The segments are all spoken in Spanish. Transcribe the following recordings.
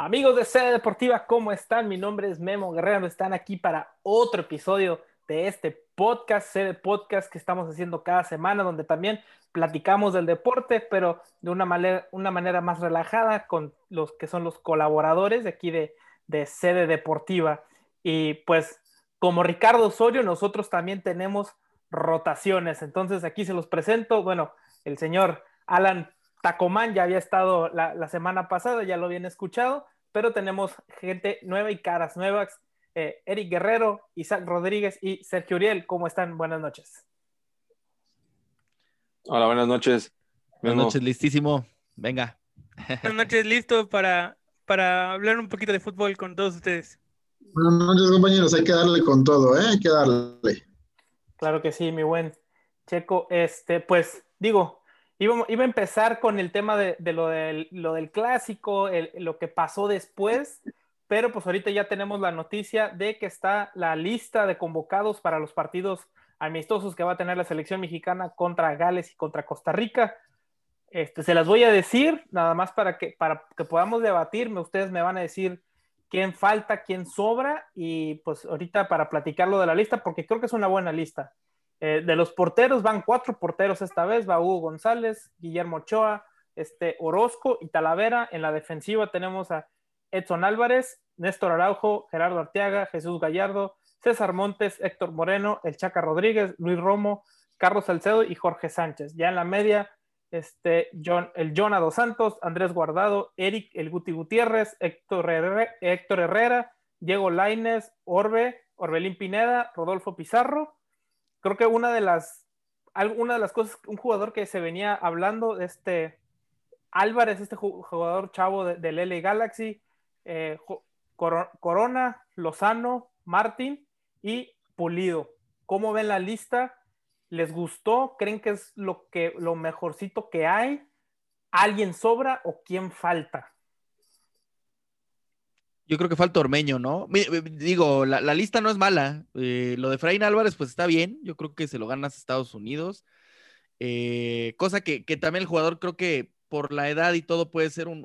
Amigos de Sede Deportiva, ¿cómo están? Mi nombre es Memo Guerrero. Están aquí para otro episodio de este podcast, Sede Podcast, que estamos haciendo cada semana, donde también platicamos del deporte, pero de una manera, una manera más relajada con los que son los colaboradores de aquí de, de Sede Deportiva. Y pues, como Ricardo Osorio, nosotros también tenemos rotaciones. Entonces, aquí se los presento. Bueno, el señor Alan Tacomán ya había estado la, semana pasada, ya lo habían escuchado, pero tenemos gente nueva y caras nuevas. Eh, Eric Guerrero, Isaac Rodríguez y Sergio Uriel, ¿cómo están? Buenas noches. Hola, buenas noches. Buenas noches, listísimo. Venga. Buenas noches, listo para, para hablar un poquito de fútbol con todos ustedes. Buenas noches, compañeros. Hay que darle con todo, ¿eh? Hay que darle. Claro que sí, mi buen Checo. Este, pues, digo, Iba, iba, a empezar con el tema de, de lo, del, lo, del, clásico, el, lo que pasó después, pero pues ahorita ya tenemos la noticia de que está la lista de convocados para los partidos amistosos que va a tener la selección mexicana contra Gales y contra Costa Rica. Este, se las voy a decir, nada más para que, para que podamos debatirme, ustedes me van a decir quién falta, quién sobra, y pues ahorita para platicarlo de la lista, porque creo que es una buena lista. Eh, de los porteros van cuatro porteros esta vez, va Hugo González, Guillermo Ochoa, este, Orozco y Talavera. En la defensiva tenemos a Edson Álvarez, Néstor Araujo, Gerardo Arteaga, Jesús Gallardo, César Montes, Héctor Moreno, El Chaca Rodríguez, Luis Romo, Carlos Salcedo y Jorge Sánchez. Ya en la media, este, el Jonah Dos Santos, Andrés Guardado, Eric El Guti Gutiérrez, Héctor Herrera, Héctor Herrera Diego Laines, Orbe, Orbelín Pineda, Rodolfo Pizarro creo que una de las, alguna de las cosas, un jugador que se venía hablando, de este Álvarez, este jugador chavo del LA Galaxy, eh, Corona, Lozano, Martín y Pulido. ¿Cómo ven la lista? ¿Les gustó? ¿Creen que es lo, que, lo mejorcito que hay? ¿Alguien sobra o quién falta? Yo creo que falta Ormeño, ¿no? Digo, la, lista no es mala. Eh, lo de Fraín Álvarez, pues está bien. Yo creo que se lo ganas a Estados Unidos. Eh, cosa que, también el jugador creo que por la edad y todo puede ser un,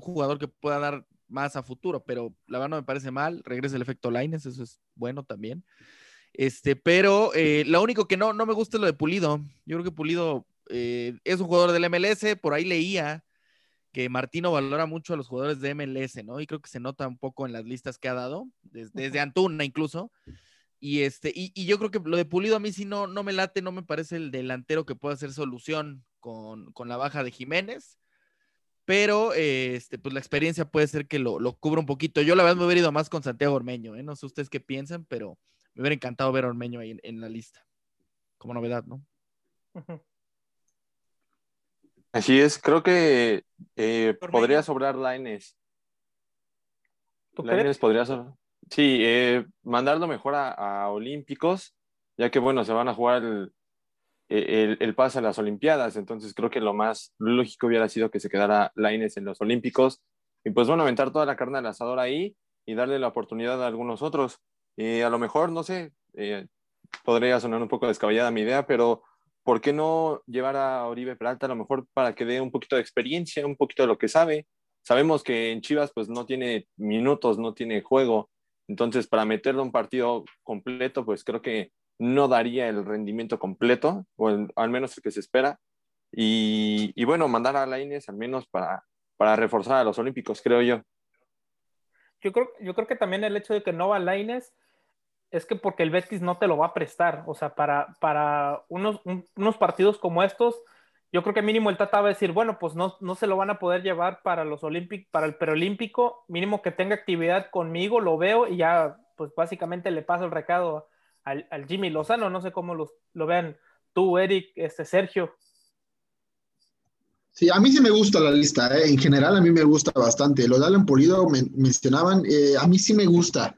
jugador que pueda dar más a futuro, pero la verdad no me parece mal. Regresa el efecto Lines, eso es bueno también. Este, pero eh, lo único que no, no me gusta es lo de Pulido. Yo creo que Pulido es un jugador del MLS, por ahí leía que Martino valora mucho a los jugadores de MLS, ¿no? Y creo que se nota un poco en las listas que ha dado, desde, Antuna incluso. Y, este, y, yo creo que lo de Pulido a mí sí no, no me late, no me parece el delantero que pueda hacer solución con, la baja de Jiménez. Pero este, pues la experiencia puede ser que lo, lo cubra un poquito. Yo la verdad me hubiera ido más con Santiago Ormeño, ¿eh? No sé ustedes qué piensan, pero me hubiera encantado ver a Ormeño ahí en, la lista. Como novedad, ¿no? Así es, creo que eh, podría sobrar Lines. Lines podría sobrar. Sí, eh, mandarlo mejor a, Olímpicos, ya que bueno, se van a jugar el, el, pase a las Olimpiadas, entonces creo que lo más lógico hubiera sido que se quedara Lines en los Olímpicos y pues bueno, aventar toda la carne al asador ahí y darle la oportunidad a algunos otros. Y a lo mejor, no sé, eh, podría sonar un poco descabellada mi idea, pero ¿por qué no llevar a Oribe Peralta a lo mejor para que dé un poquito de experiencia, un poquito de lo que sabe? Sabemos que en Chivas pues no tiene minutos, no tiene juego, entonces para meterlo un partido completo pues creo que no daría el rendimiento completo, o al menos el que se espera. Y, bueno, mandar a Laines al menos para, para reforzar a los Olímpicos, creo yo. Yo creo, yo creo que también el hecho de que no va Laines es que porque el Betis no te lo va a prestar. O sea, para, para unos, unos partidos como estos, yo creo que mínimo el Tata va a decir, bueno, pues no, no se lo van a poder llevar para los Olímpicos, para el preolímpico, mínimo que tenga actividad conmigo, lo veo y ya, pues básicamente le paso el recado al, al Jimmy Lozano, no sé cómo lo vean tú, Eric, este Sergio. Sí, a mí sí me gusta la lista, ¿eh? en general a mí me gusta bastante. Lo de Alan Pulido mencionaban, eh, a mí sí me gusta.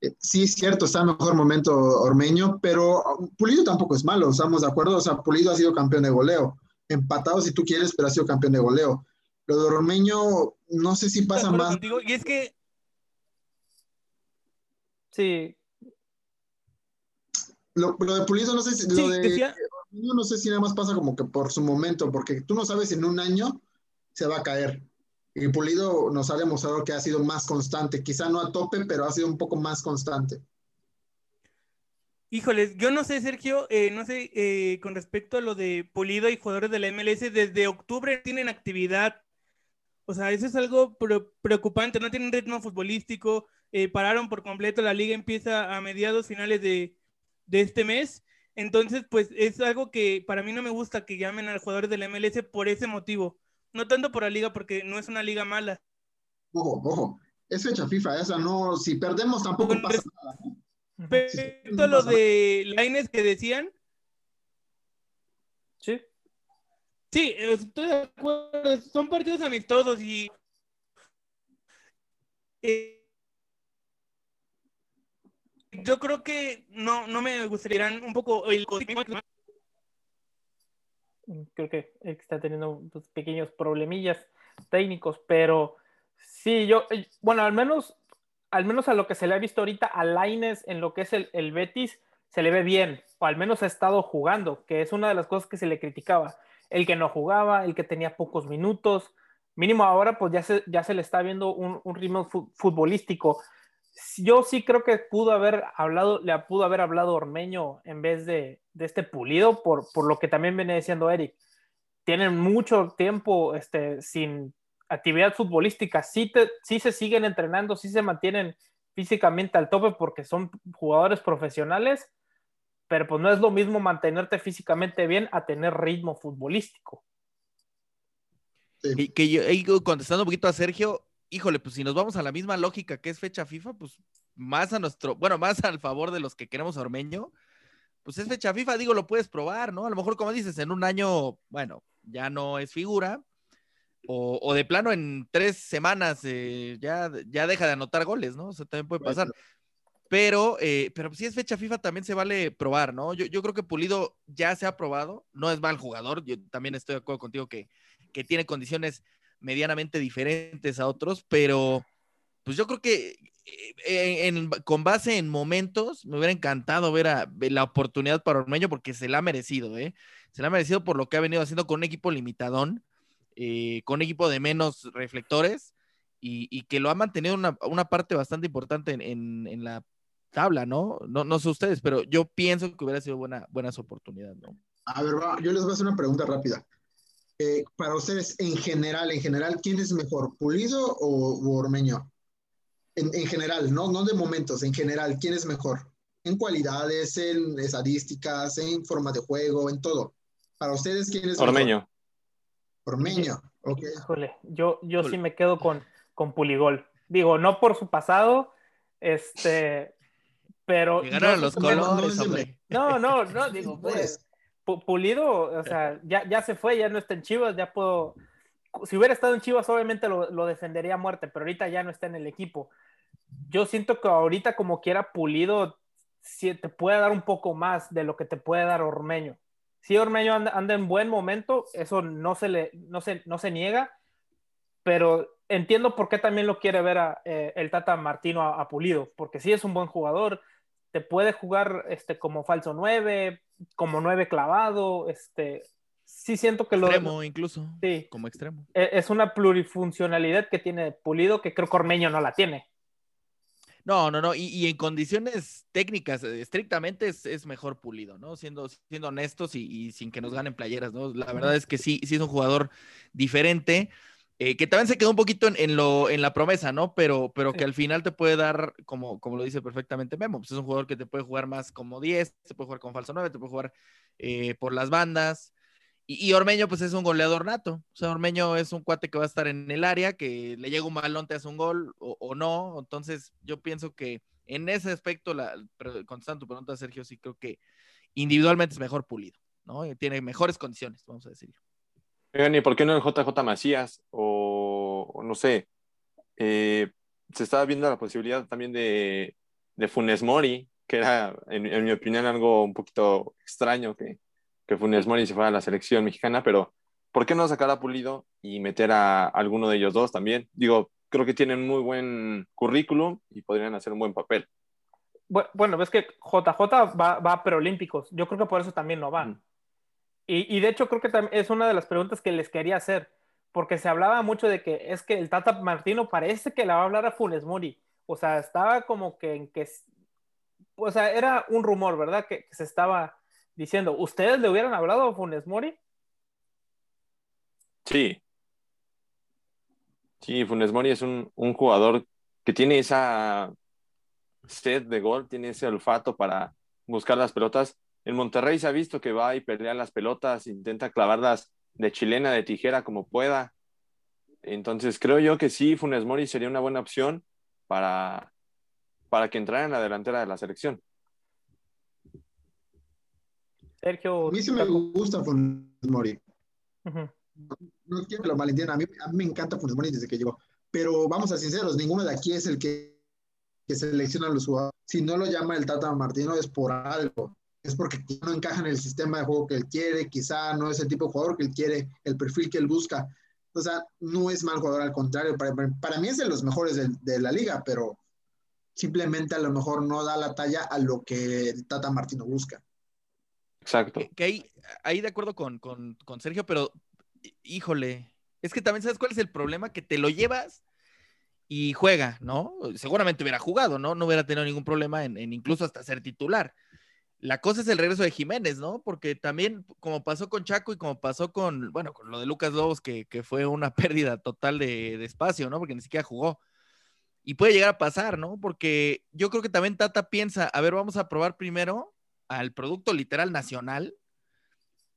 Eh, sí es cierto, está en mejor momento Ormeño, pero um, Pulido tampoco es malo, estamos de acuerdo, o sea, Pulido ha sido campeón de goleo, empatado si tú quieres, pero ha sido campeón de goleo. Lo de Ormeño, no sé si pasa más. y es que... Sí. Lo, de Pulido, no sé si... lo de, no sé si nada más pasa como que por su momento, porque tú no sabes en un año se va a caer. Y Pulido nos ha demostrado que ha sido más constante, quizá no a tope, pero ha sido un poco más constante. Híjoles, yo no sé, Sergio, eh, no sé, eh, con respecto a lo de Pulido y jugadores de la MLS, desde octubre tienen actividad. O sea, eso es algo preocupante, no tienen ritmo futbolístico, eh, pararon por completo, la liga empieza a mediados finales de, de, este mes. Entonces, pues es algo que para mí no me gusta que llamen a los jugadores de la MLS por ese motivo. No tanto por la liga, porque no es una liga mala. Ojo, ojo, es fecha FIFA, esa no, si perdemos tampoco pasa nada. Respecto a lo de Laines que decían. Sí. Sí, estoy de acuerdo. Son partidos amistosos y. Eh, yo creo que no, no me gustaría un poco el creo que está teniendo pues, pequeños problemillas técnicos, pero sí, yo, eh, bueno, al menos al menos a lo que se le ha visto ahorita a Laines en lo que es el, el, Betis, se le ve bien, o al menos ha estado jugando, que es una de las cosas que se le criticaba. El que no jugaba, el que tenía pocos minutos, mínimo ahora pues ya se, ya se le está viendo un, un ritmo futbolístico. Yo sí creo que pudo haber hablado, le pudo haber hablado Ormeño en vez de, de este pulido, por, por lo que también viene diciendo Eric. Tienen mucho tiempo este, sin actividad futbolística, sí, se siguen entrenando, sí se mantienen físicamente al tope porque son jugadores profesionales, pero pues no es lo mismo mantenerte físicamente bien a tener ritmo futbolístico. Y que yo, contestando un poquito a Sergio, híjole, pues si nos vamos a la misma lógica que es fecha FIFA, pues más a nuestro, bueno, más al favor de los que queremos Ormeño, pues es fecha FIFA, digo, lo puedes probar, ¿no? A lo mejor, como dices, en un año, bueno, ya no es figura, o, de plano en tres semanas eh, ya, ya deja de anotar goles, ¿no? O sea, también puede pasar. Pero, eh, pero si es fecha FIFA también se vale probar, ¿no? Yo, yo, creo que Pulido ya se ha probado, no es mal jugador, yo también estoy de acuerdo contigo que, que tiene condiciones medianamente diferentes a otros, pero pues yo creo que eh, con base en momentos me hubiera encantado ver la oportunidad para Ormeño porque se la ha merecido, ¿eh? Se la ha merecido por lo que ha venido haciendo con un equipo limitadón eh, con equipo de menos reflectores y, que lo ha mantenido una, parte bastante importante en, en, la tabla, ¿no? ¿no? No sé ustedes, pero yo pienso que hubiera sido buena, buenas oportunidades. A ver, yo les voy a hacer una pregunta rápida. Eh, para ustedes, en general, en general, ¿quién es mejor, Pulido o, Ormeño? En, en, general, no, no de momentos, en general, ¿quién es mejor? En cualidades, en estadísticas, en forma de juego, en todo. Para ustedes, ¿quién es Ormeño. mejor? Ormeño, ok. Híjole, yo, yo sí me quedo con, con Puligol. Digo, no por su pasado, este, pero... Llegaron los colores, No, no, no, digo, pues, Pulido, o sea, ya, ya se fue, ya no está en Chivas, ya puedo... Si hubiera estado en Chivas, obviamente lo, lo defendería a muerte, pero ahorita ya no está en el equipo. Yo siento que ahorita, como quiera, Pulido si te puede dar un poco más de lo que te puede dar Ormeño si Ormeño anda, en buen momento, eso no se, le, no se, no se niega, pero entiendo por qué también lo quiere ver a, eh, el Tata Martino a, Pulido, porque sí es un buen jugador, te puede jugar este, como falso 9, como 9 clavado, este, sí siento que lo... Extremo incluso, sí, como extremo. E, es una plurifuncionalidad que tiene Pulido que creo que Ormeño no la tiene. No, no, no. Y, en condiciones técnicas, eh, estrictamente es, mejor pulido, ¿no? Siendo, siendo honestos y, sin que nos ganen playeras, ¿no? La verdad es que sí, sí es un jugador diferente, eh, que también se quedó un poquito en, lo, en la promesa, ¿no? Pero, pero que al final te puede dar, como, como lo dice perfectamente Memo, pues es un jugador que te puede jugar más como 10, te puede jugar con falso 9, te puede jugar eh, por las bandas. Y, Ormeño, pues es un goleador nato. O sea, Ormeño es un cuate que va a estar en el área, que le llega un balón, te hace un gol o, no. Entonces, yo pienso que en ese aspecto, la, contestando tu pregunta, Sergio, sí creo que individualmente es mejor pulido, ¿no? Tiene mejores condiciones, vamos a decirlo. Oigan, ¿y por qué no el JJ Macías? O, no sé, eh, se estaba viendo la posibilidad también de, de Funes Mori, que era, en mi opinión, algo un poquito extraño que que Funes Mori se fuera a la selección mexicana, pero ¿por qué no sacar a Pulido y meter a alguno de ellos dos también? Digo, creo que tienen muy buen currículum y podrían hacer un buen papel. Bueno, ves que JJ va, va a preolímpicos. Yo creo que por eso también no van. Y, de hecho creo que es una de las preguntas que les quería hacer. porque se hablaba mucho de que es que el Tata Martino parece que le va a hablar a Funes Mori. O sea, estaba como que en que, o sea, era un rumor, ¿verdad? Que, se estaba diciendo, ¿ustedes le hubieran hablado a Funes Mori? Sí. Sí, Funes Mori es un, un jugador que tiene esa sed de gol, tiene ese olfato para buscar las pelotas. En Monterrey se ha visto que va y pelea las pelotas, intenta clavarlas de chilena, de tijera, como pueda. Entonces creo yo que sí, Funes Mori sería una buena opción para, para que entrara en la delantera de la selección. Sergio. A mí sí me gusta Funes Mori. No quiero que lo malentiendan, a mí, a mí me encanta Funes Mori desde que llegó. Pero vamos a ser sinceros, ninguno de aquí es el que que selecciona a los jugadores. Si no lo llama el Tata Martino es por algo. Es porque no encaja en el sistema de juego que él quiere, quizá no es el tipo de jugador que él quiere, el perfil que él busca. O sea, no es mal jugador, al contrario, para, para mí es de los mejores de, de, la liga, pero simplemente a lo mejor no da la talla a lo que Tata Martino busca. Exacto. Que, ahí, ahí, de acuerdo con, con, con Sergio, pero híjole, es que también sabes cuál es el problema, que te lo llevas y juega, ¿no? Seguramente hubiera jugado, ¿no? No hubiera tenido ningún problema en, incluso hasta ser titular. La cosa es el regreso de Jiménez, ¿no? Porque también, como pasó con Chaco y como pasó con, bueno, con lo de Lucas Lobos, que, fue una pérdida total de, espacio, ¿no? Porque ni siquiera jugó. Y puede llegar a pasar, ¿no? Porque yo creo que también Tata piensa, a ver, vamos a probar primero al producto literal nacional.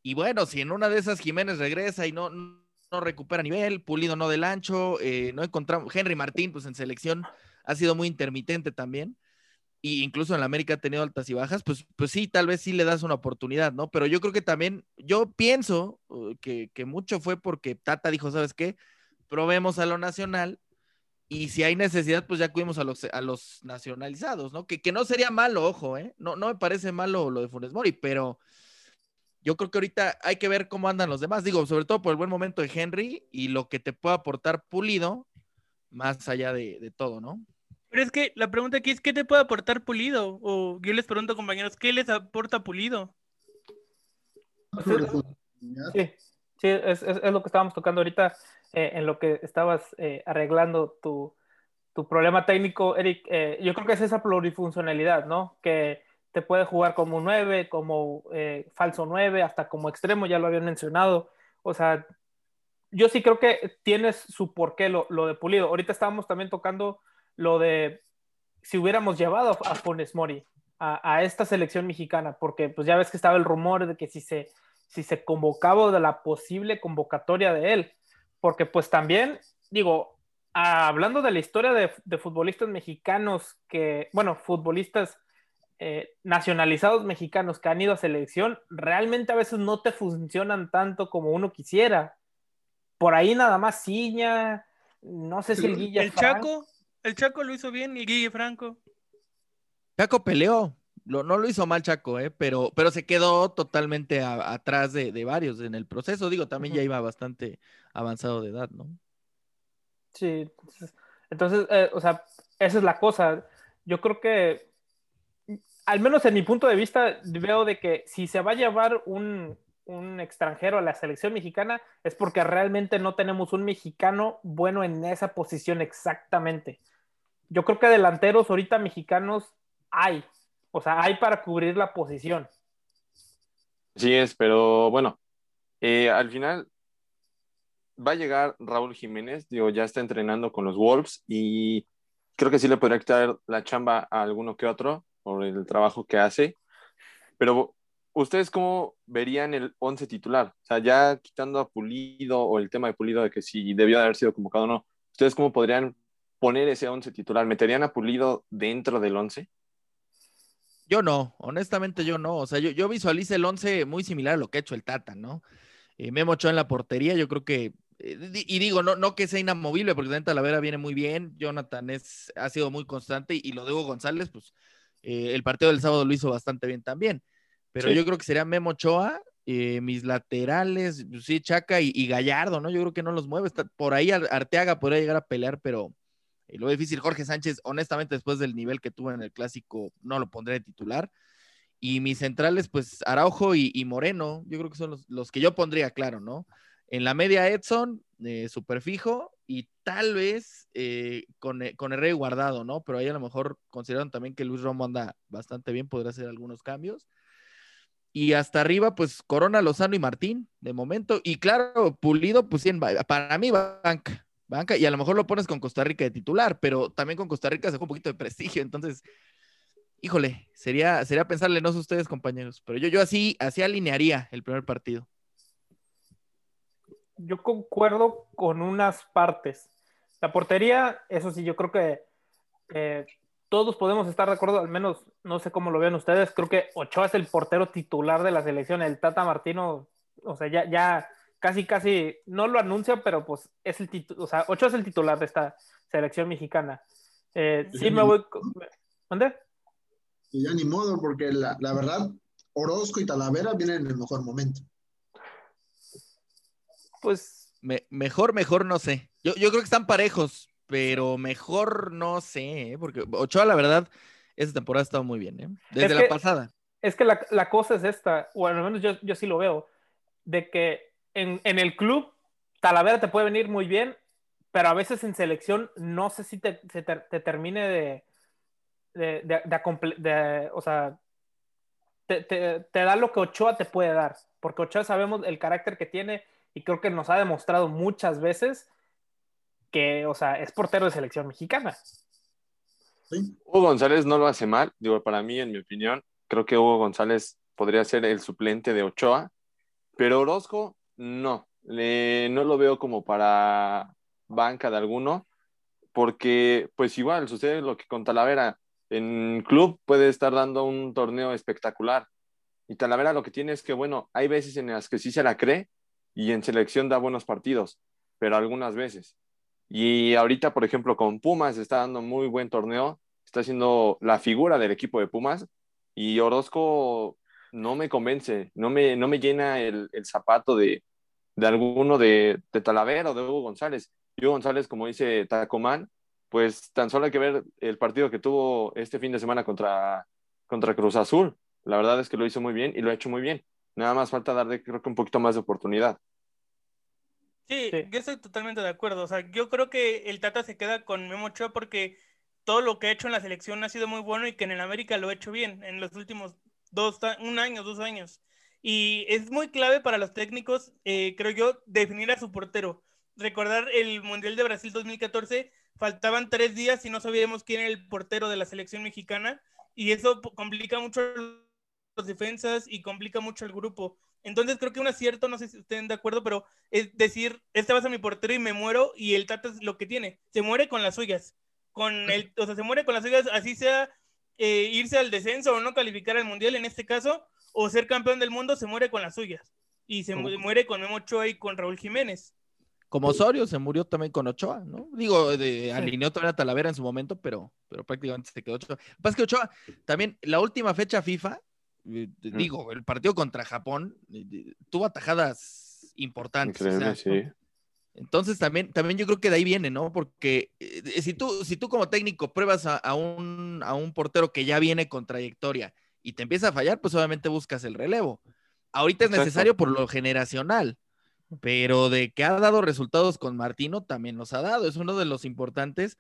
Y bueno, si en una de esas Jiménez regresa y no, no recupera nivel, Pulido no del ancho, eh, no encontramos, Henry Martín, pues en selección ha sido muy intermitente también, y incluso en la América ha tenido altas y bajas, pues, pues sí, tal vez sí le das una oportunidad, ¿no? Pero yo creo que también, yo pienso uh, que, mucho fue porque Tata dijo, ¿sabes qué? Probemos a lo nacional, y si hay necesidad, pues ya cuidemos a los, a los nacionalizados, ¿no? Que, que no sería malo, ojo, ¿eh? No, no me parece malo lo de Funes Mori, pero yo creo que ahorita hay que ver cómo andan los demás. Digo, sobre todo por el buen momento de Henry y lo que te pueda aportar Pulido, más allá de, todo, ¿no? Pero es que la pregunta aquí es, ¿qué te puede aportar Pulido? O yo les pregunto, compañeros, ¿qué les aporta Pulido? Sí, sí es, lo que estábamos tocando ahorita, eh, en lo que estabas eh, arreglando tu, problema técnico, Eric. Eh, yo creo que es esa plurifuncionalidad, ¿no? Que te puede jugar como 9, como eh, falso 9, hasta como extremo, ya lo habían mencionado. O sea, yo sí creo que tienes su porqué lo, lo de Pulido. Ahorita estábamos también tocando lo de si hubiéramos llevado a Funes Mori a, esta selección mexicana, porque pues ya ves que estaba el rumor de que si se, si se convocaba de la posible convocatoria de él, porque pues también, digo, hablando de la historia de, de futbolistas mexicanos que, bueno, futbolistas eh, nacionalizados mexicanos que han ido a selección realmente a veces no te funcionan tanto como uno quisiera. Por ahí nada más Ciña, no sé si el Guille El Chaco, el Chaco lo hizo bien y Guille Franco. Chaco peleó, no lo hizo mal Chaco, eh, pero, pero se quedó totalmente atrás de, varios en el proceso. Digo, también ya iba bastante avanzado de edad, ¿no? Sí, entonces, eh, o sea, esa es la cosa. Yo creo que al menos en mi punto de vista, veo de que si se va a llevar un, extranjero a la selección mexicana es porque realmente no tenemos un mexicano bueno en esa posición exactamente. Yo creo que delanteros ahorita mexicanos hay, o sea, hay para cubrir la posición. Sí es, pero bueno, eh, al final va a llegar Raúl Jiménez, digo, ya está entrenando con los Wolves y creo que sí le podría quitar la chamba a alguno que otro por el trabajo que hace. Pero, ¿ustedes cómo verían el 11 titular? O sea, ya quitando a Pulido o el tema de Pulido de que si debió de haber sido convocado o no, ¿ustedes cómo podrían poner ese 11 titular? ¿Meterían a Pulido dentro del 11? Yo no, honestamente yo no. O sea, yo, yo visualizo el 11 muy similar a lo que ha hecho el Tata, ¿no? Eh, Memo Ochoa en la portería, yo creo que eh, y digo, no, no que sea inamovible, porque la Talavera viene muy bien, Jonathan es, ha sido muy constante, y lo de Hugo González, pues eh, el partido del sábado lo hizo bastante bien también. Pero yo creo que sería Memo Ochoa, eh, mis laterales, sí, Chaca y, Gallardo, ¿no? Yo creo que no los mueve. por ahí Arteaga podría llegar a pelear, pero eh, lo difícil, Jorge Sánchez, honestamente, después del nivel que tuvo en el clásico, no lo pondré de titular. Y mis centrales, pues Araujo y, Moreno, yo creo que son los, que yo pondría, claro, ¿no? En la media Edson, eh, super fijo, y tal vez eh, con, eh, con Herrera guardado, ¿no? Pero ahí a lo mejor consideraron también que Luis Romo anda bastante bien, podría hacer algunos cambios. Y hasta arriba, pues Corona, Lozano y Martín, de momento. Y claro, Pulido, pues para mí banca, Y a lo mejor lo pones con Costa Rica de titular, pero también con Costa Rica fue un poquito de prestigio. Entonces, híjole, sería, sería pensarle, no sé ustedes, compañeros. Pero yo, yo así, así alinearía el primer partido. Yo concuerdo con unas partes. La portería, eso sí, yo creo que eh, todos podemos estar de acuerdo, al menos no sé cómo lo ven ustedes, creo que Ochoa es el portero titular de la selección, el Tata Martino, o sea, ya, ya casi, casi, no lo anuncia, pero pues es el titular, o sea, Ochoa es el titular de esta selección mexicana. Eh, sí, me voy... ¿Dónde? Y ya ni modo, porque la, la, verdad, Orozco y Talavera vienen en el mejor momento. Pues... mejor, mejor, no sé. Yo, yo creo que están parejos, pero mejor no sé, ¿eh? porque Ochoa, la verdad, esta temporada ha estado muy bien, ¿eh? desde la pasada. Es que la, la, cosa es esta, o al menos yo, yo sí lo veo, de que en, en, el club Talavera te puede venir muy bien, pero a veces en selección no sé si te, te, te termine de, de, de, de, o sea, te, te, da lo que Ochoa te puede dar, porque Ochoa sabemos el carácter que tiene y creo que nos ha demostrado muchas veces que, o sea, es portero de selección mexicana. Hugo González no lo hace mal, digo, para mí, en mi opinión, creo que Hugo González podría ser el suplente de Ochoa, pero Orozco no, no lo veo como para banca de alguno, porque pues igual sucede lo que con Talavera, en club puede estar dando un torneo espectacular, y Talavera lo que tiene es que, bueno, hay veces en las que sí se la cree y en selección da buenos partidos, pero algunas veces. Y ahorita, por ejemplo, con Pumas está dando muy buen torneo, está siendo la figura del equipo de Pumas y Orozco no me convence, no me, no me llena el, el zapato de, de alguno de, de, Talavera o de Hugo González. Hugo González, como dice Tacomán, pues tan solo hay que ver el partido que tuvo este fin de semana contra, contra Cruz Azul. La verdad es que lo hizo muy bien y lo ha hecho muy bien. Nada más falta darle, creo que un poquito más de oportunidad. Sí, yo estoy totalmente de acuerdo. O sea, yo creo que el Tata se queda con Memo Ochoa porque todo lo que ha hecho en la selección ha sido muy bueno y que en el América lo ha hecho bien en los últimos dos, un año, dos años. Y es muy clave para los técnicos, eh, creo yo, definir a su portero. Recordar el Mundial de Brasil 2014, faltaban tres días y no sabíamos quién era el portero de la selección mexicana y eso complica mucho las defensas y complica mucho el grupo. Entonces creo que un acierto, no sé si estén de acuerdo, pero es decir, este va a mi portero y me muero y el Tata es lo que tiene, se muere con las suyas, con el, o sea, se muere con las suyas, así sea eh, irse al descenso o no calificar al mundial en este caso, o ser campeón del mundo, se muere con las suyas y se muere con Memo Ochoa y con Raúl Jiménez. Como Osorio se murió también con Ochoa, ¿no? Digo, de, alineó todavía a Talavera en su momento, pero, pero prácticamente se quedó Ochoa. Pasa que Ochoa, también la última fecha FIFA, eh, digo, el partido contra Japón eh, tuvo atajadas importantes. Entonces también, también yo creo que de ahí viene, ¿no? Porque eh, si, tú, si tú como técnico pruebas a, un, a un portero que ya viene con trayectoria y te empieza a fallar, pues obviamente buscas el relevo. Ahorita es necesario por lo generacional, pero de que ha dado resultados con Martino, también los ha dado. Es uno de los importantes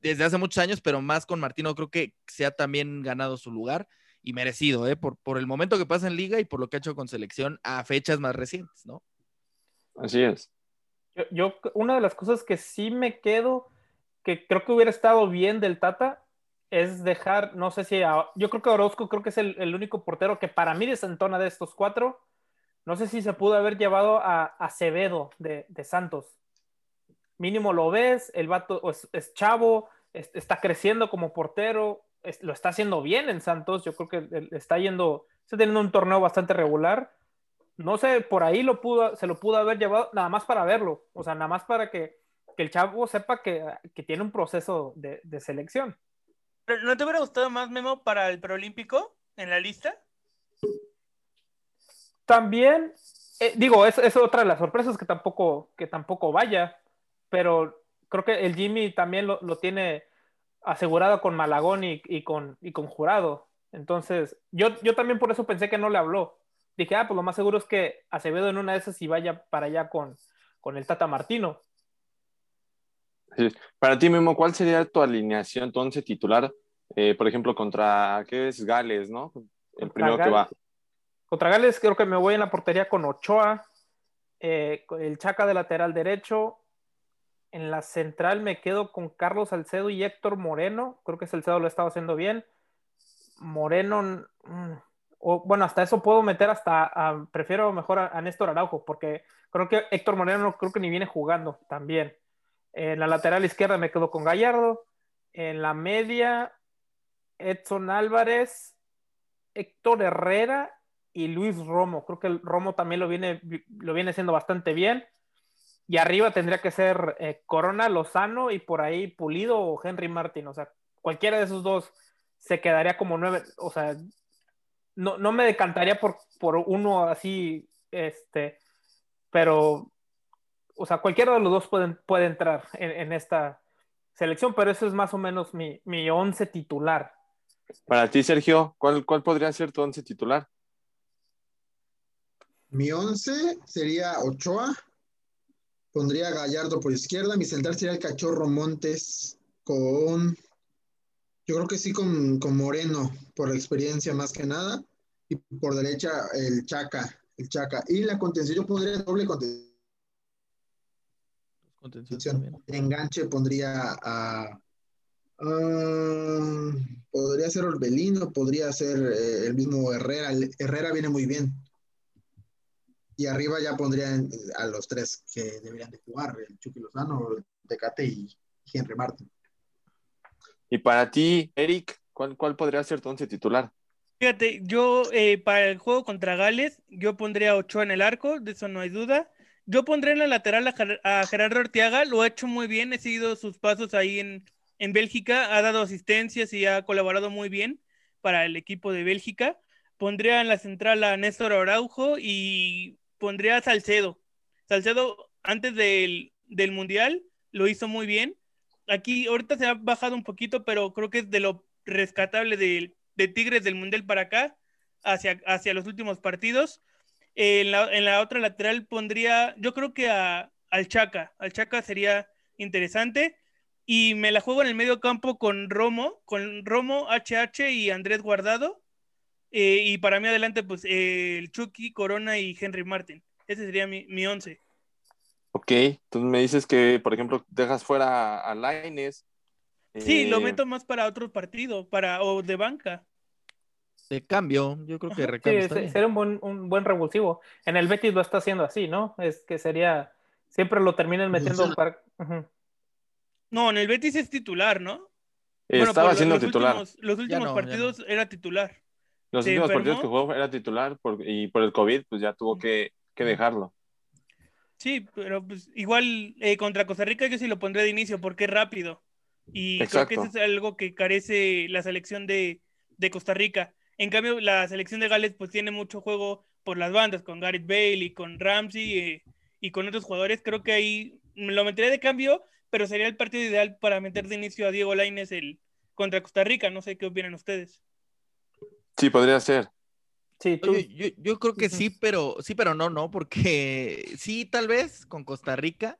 desde hace muchos años, pero más con Martino creo que se ha también ganado su lugar y merecido, ¿eh? por, por el momento que pasa en liga y por lo que ha hecho con selección a fechas más recientes, ¿no? Así es. Yo, una de las cosas que sí me quedo, que creo que hubiera estado bien del Tata, es dejar, no sé si, yo creo que Orozco creo que es el, único portero que para mí desentona de estos cuatro. No sé si se pudo haber llevado a Acevedo de, de Santos. Mínimo lo ves, el vato es, es chavo, está creciendo como portero, lo está haciendo bien en Santos. Yo creo que está yendo, está teniendo un torneo bastante regular. No sé, por ahí lo pudo, se lo pudo haber llevado nada más para verlo. O sea, nada más para que, el chavo sepa que, tiene un proceso de, selección. ¿No te hubiera gustado más, Memo, para el preolímpico en la lista? También, eh, digo, es, es, otra de las sorpresas que tampoco, que tampoco vaya, pero creo que el Jimmy también lo, lo tiene asegurado con Malagón y, con, y con Jurado. Entonces, yo, yo también por eso pensé que no le habló, dije, ah, pues lo más seguro es que Acevedo en una de esas y vaya para allá con, con el Tata Martino. Para ti mismo, ¿cuál sería tu alineación, tu once titular? Eh, por ejemplo, contra, ¿qué es? Gales, ¿no? El primero que va. Contra Gales creo que me voy en la portería con Ochoa, eh, el Chaca de lateral derecho. En la central me quedo con Carlos Salcedo y Héctor Moreno. Creo que Salcedo lo estaba haciendo bien. Moreno, bueno, hasta eso puedo meter hasta, prefiero mejor a, a, Néstor Araujo, porque creo que Héctor Moreno creo que ni viene jugando también. En la lateral izquierda me quedo con Gallardo. En la media, Edson Álvarez, Héctor Herrera y Luis Romo. Creo que el Romo también lo viene, lo viene haciendo bastante bien. Y arriba tendría que ser eh, Corona, Lozano y por ahí Pulido o Henry Martin. O sea, cualquiera de esos dos se quedaría como nueve. O sea, no, no me decantaría por, por uno así, este, pero o sea, cualquiera de los dos pueden, puede entrar en, esta selección, pero eso es más o menos mi, mi once titular. Para ti, Sergio, ¿cuál, cuál podría ser tu once titular? Mi once sería Ochoa, pondría Gallardo por izquierda, mi central sería el Cachorro Montes con, yo creo que sí con, con Moreno, por la experiencia más que nada, y por derecha el Chaca, el Chaca, y la contención yo pondría doble contención enganche pondría a. podría ser Orbelino, podría ser eh, el mismo Herrera. Herrera viene muy bien. Y arriba ya pondría a los tres que deberían de jugar: el Chucky Lozano, Tecate y Henry Martin. Y para ti, Eric, ¿cuál, cuál podría ser tu once titular? Fíjate, yo eh, para el juego contra Gales, yo pondría Ochoa en el arco, de eso no hay duda. Yo pondré en la lateral a, Gerardo Arteaga, lo ha hecho muy bien, he seguido sus pasos ahí en, en Bélgica, ha dado asistencias y ha colaborado muy bien para el equipo de Bélgica. Pondría en la central a Néstor Araujo y pondría a Salcedo. Salcedo, antes del, del Mundial, lo hizo muy bien. Aquí ahorita se ha bajado un poquito, pero creo que es de lo rescatable de, Tigres del Mundial para acá, hacia, hacia los últimos partidos en, la, otra lateral pondría, yo creo que a, al Chaca. Al Chaca sería interesante. Y me la juego en el medio campo con Romo, con Romo, HH y Andrés Guardado. Eh, y para mí adelante, pues el Chucky, Corona y Henry Martin. Ese sería mi, mi once. Ok, entonces me dices que, por ejemplo, dejas fuera a Laines. Sí, lo eh, meto más para otro partido, para, o de banca de cambio. Yo creo que recambio. Sí, sería un buen, un buen revulsivo. En el Betis lo está haciendo así, ¿no? Es que sería. Siempre lo terminan metiendo. Para... No, en el Betis es titular, ¿no? Estaba siendo titular. los últimos partidos era titular. Los últimos partidos que jugó era titular y por el COVID, pues ya tuvo que, que dejarlo. Sí, pero pues igual eh, contra Costa Rica yo sí lo pondré de inicio porque es rápido. Y creo que eso es algo que carece la selección de, de Costa Rica. En cambio, la selección de Gales pues tiene mucho juego por las bandas, con Gareth Bale y con Ramsey eh, y con otros jugadores. Creo que ahí lo metería de cambio, pero sería el partido ideal para meter de inicio a Diego Lainez el, contra Costa Rica. No sé qué opinan ustedes. Sí, podría ser. Sí, yo, yo, creo que sí, pero sí, pero no, no, porque sí, tal vez con Costa Rica,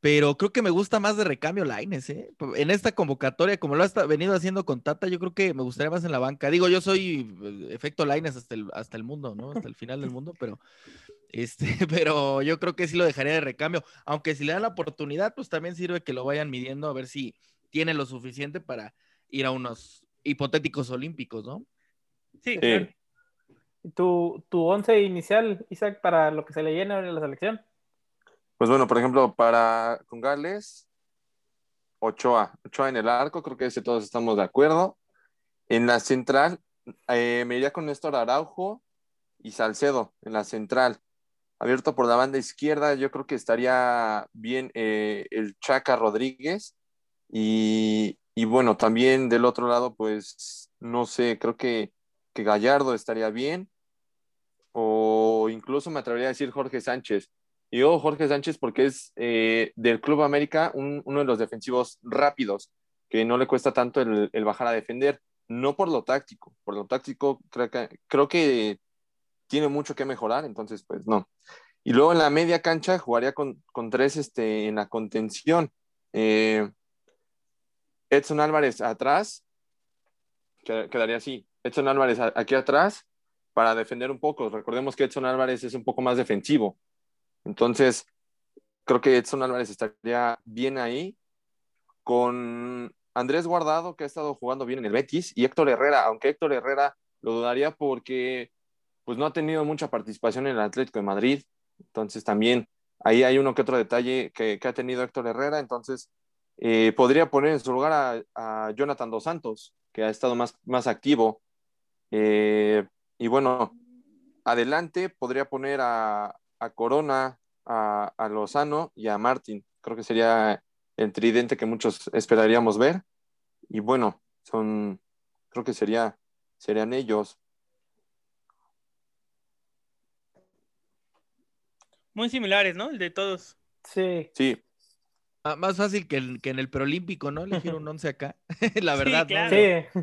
pero creo que me gusta más de recambio Laines, ¿eh? En esta convocatoria, como lo ha venido haciendo con Tata, yo creo que me gustaría más en la banca. Digo, yo soy eh, efecto Laines hasta el, hasta el mundo, ¿no? Hasta el final del mundo, pero este, pero yo creo que sí lo dejaría de recambio. Aunque si le dan la oportunidad, pues también sirve que lo vayan midiendo a ver si tiene lo suficiente para ir a unos hipotéticos olímpicos, ¿no? Sí, claro. ¿Tu, tu once inicial, Isaac, para lo que se le llena en la selección? Pues bueno, por ejemplo, para con Gales, Ochoa. Ochoa en el arco, creo que ese todos estamos de acuerdo. En la central, eh, me iría con Néstor Araujo y Salcedo en la central. Abierto por la banda izquierda, yo creo que estaría bien eh, el Chaca Rodríguez. Y, bueno, también del otro lado, pues no sé, creo que, que Gallardo estaría bien. O incluso me atrevería a decir Jorge Sánchez y yo, Jorge Sánchez, porque es eh, del Club América uno de los defensivos rápidos, que no le cuesta tanto el, bajar a defender, no por lo táctico, por lo táctico creo que, creo que tiene mucho que mejorar, entonces pues no. Y luego en la media cancha jugaría con, con tres este, en la contención. Eh, Edson Álvarez atrás, quedaría así. Edson Álvarez aquí atrás para defender un poco. Recordemos que Edson Álvarez es un poco más defensivo. Entonces, creo que Edson Álvarez estaría bien ahí con Andrés Guardado, que ha estado jugando bien en el Betis, y Héctor Herrera, aunque Héctor Herrera lo dudaría porque pues no ha tenido mucha participación en el Atlético de Madrid. Entonces también ahí hay uno que otro detalle que, ha tenido Héctor Herrera. Entonces eh, podría poner en su lugar a, Jonathan Dos Santos, que ha estado más, más activo. Eh, y bueno, adelante podría poner a, Corona, a, a, Lozano y a Martín. Creo que sería el tridente que muchos esperaríamos ver. Y bueno, son, creo que sería, serían ellos. Muy similares, ¿no? El de todos. Sí. Sí. Ah, más fácil que, en el preolímpico, ¿no? Elegir un once acá. La verdad, sí,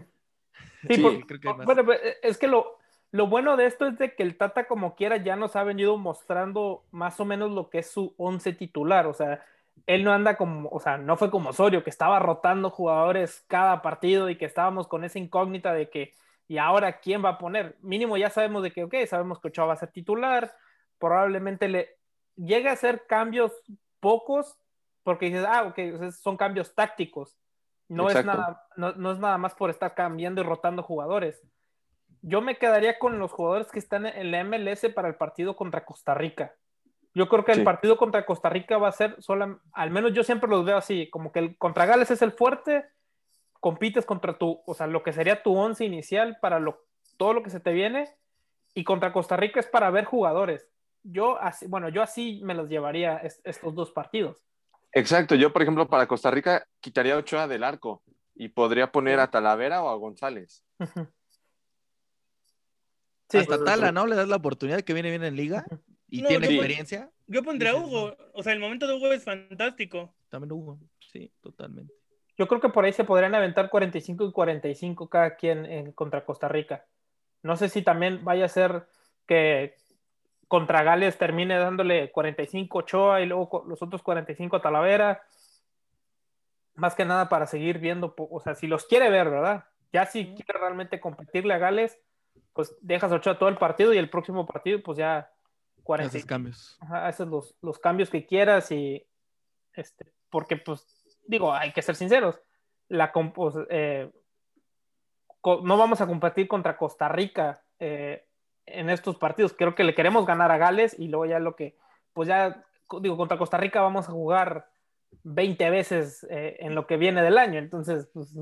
Sí. Sí, creo que bueno, pues, es que lo, lo bueno de esto es de que el Tata, como quiera, ya nos ha venido mostrando más o menos lo que es su once titular. O sea, él no anda como, o sea, no fue como Osorio, que estaba rotando jugadores cada partido y que estábamos con esa incógnita de que, ¿y ahora quién va a poner? Mínimo ya sabemos de que, ok, sabemos que Ochoa va a ser titular, probablemente le llegue a hacer cambios pocos, porque dices, ah, ok, son cambios tácticos. No es, nada, no, es nada más por estar cambiando y rotando jugadores. Yo me quedaría con los jugadores que están en la MLS para el partido contra Costa Rica. Yo creo que el partido contra Costa Rica va a ser solo, al menos yo siempre los veo así, como que el contra Gales es el fuerte, compites contra tu, o sea, lo que sería tu once inicial para lo, todo lo que se te viene, y contra Costa Rica es para ver jugadores. Yo así, bueno, yo así me los llevaría estos dos partidos. Exacto, yo por ejemplo para Costa Rica quitaría a Ochoa del arco y podría poner a Talavera o a González. Sí, Hasta Tala, ¿no? Le das la oportunidad que viene bien en liga y tiene experiencia. yo pondría a Hugo. O sea, el momento de Hugo es fantástico. También Hugo, sí, totalmente. Yo creo que por ahí se podrían aventar 45 y 45 cada quien en, contra Costa Rica. No sé si también vaya a ser que contra Gales termine dándole 45 Ochoa y luego los otros 45 a Talavera. Más que nada para seguir viendo, o sea, si los quiere ver, ¿verdad? Ya si quiere realmente competirle a Gales, pues dejas Ochoa todo el partido y el próximo partido, pues ya 40. cambios. haces los, los, cambios que quieras y este, porque pues digo, hay que ser sinceros, la pues, eh, no vamos a competir contra Costa Rica eh, en estos partidos. Creo que le queremos ganar a Gales y luego ya lo que, pues ya, digo, contra Costa Rica vamos a jugar 20 veces eh, en lo que viene del año. Entonces, pues...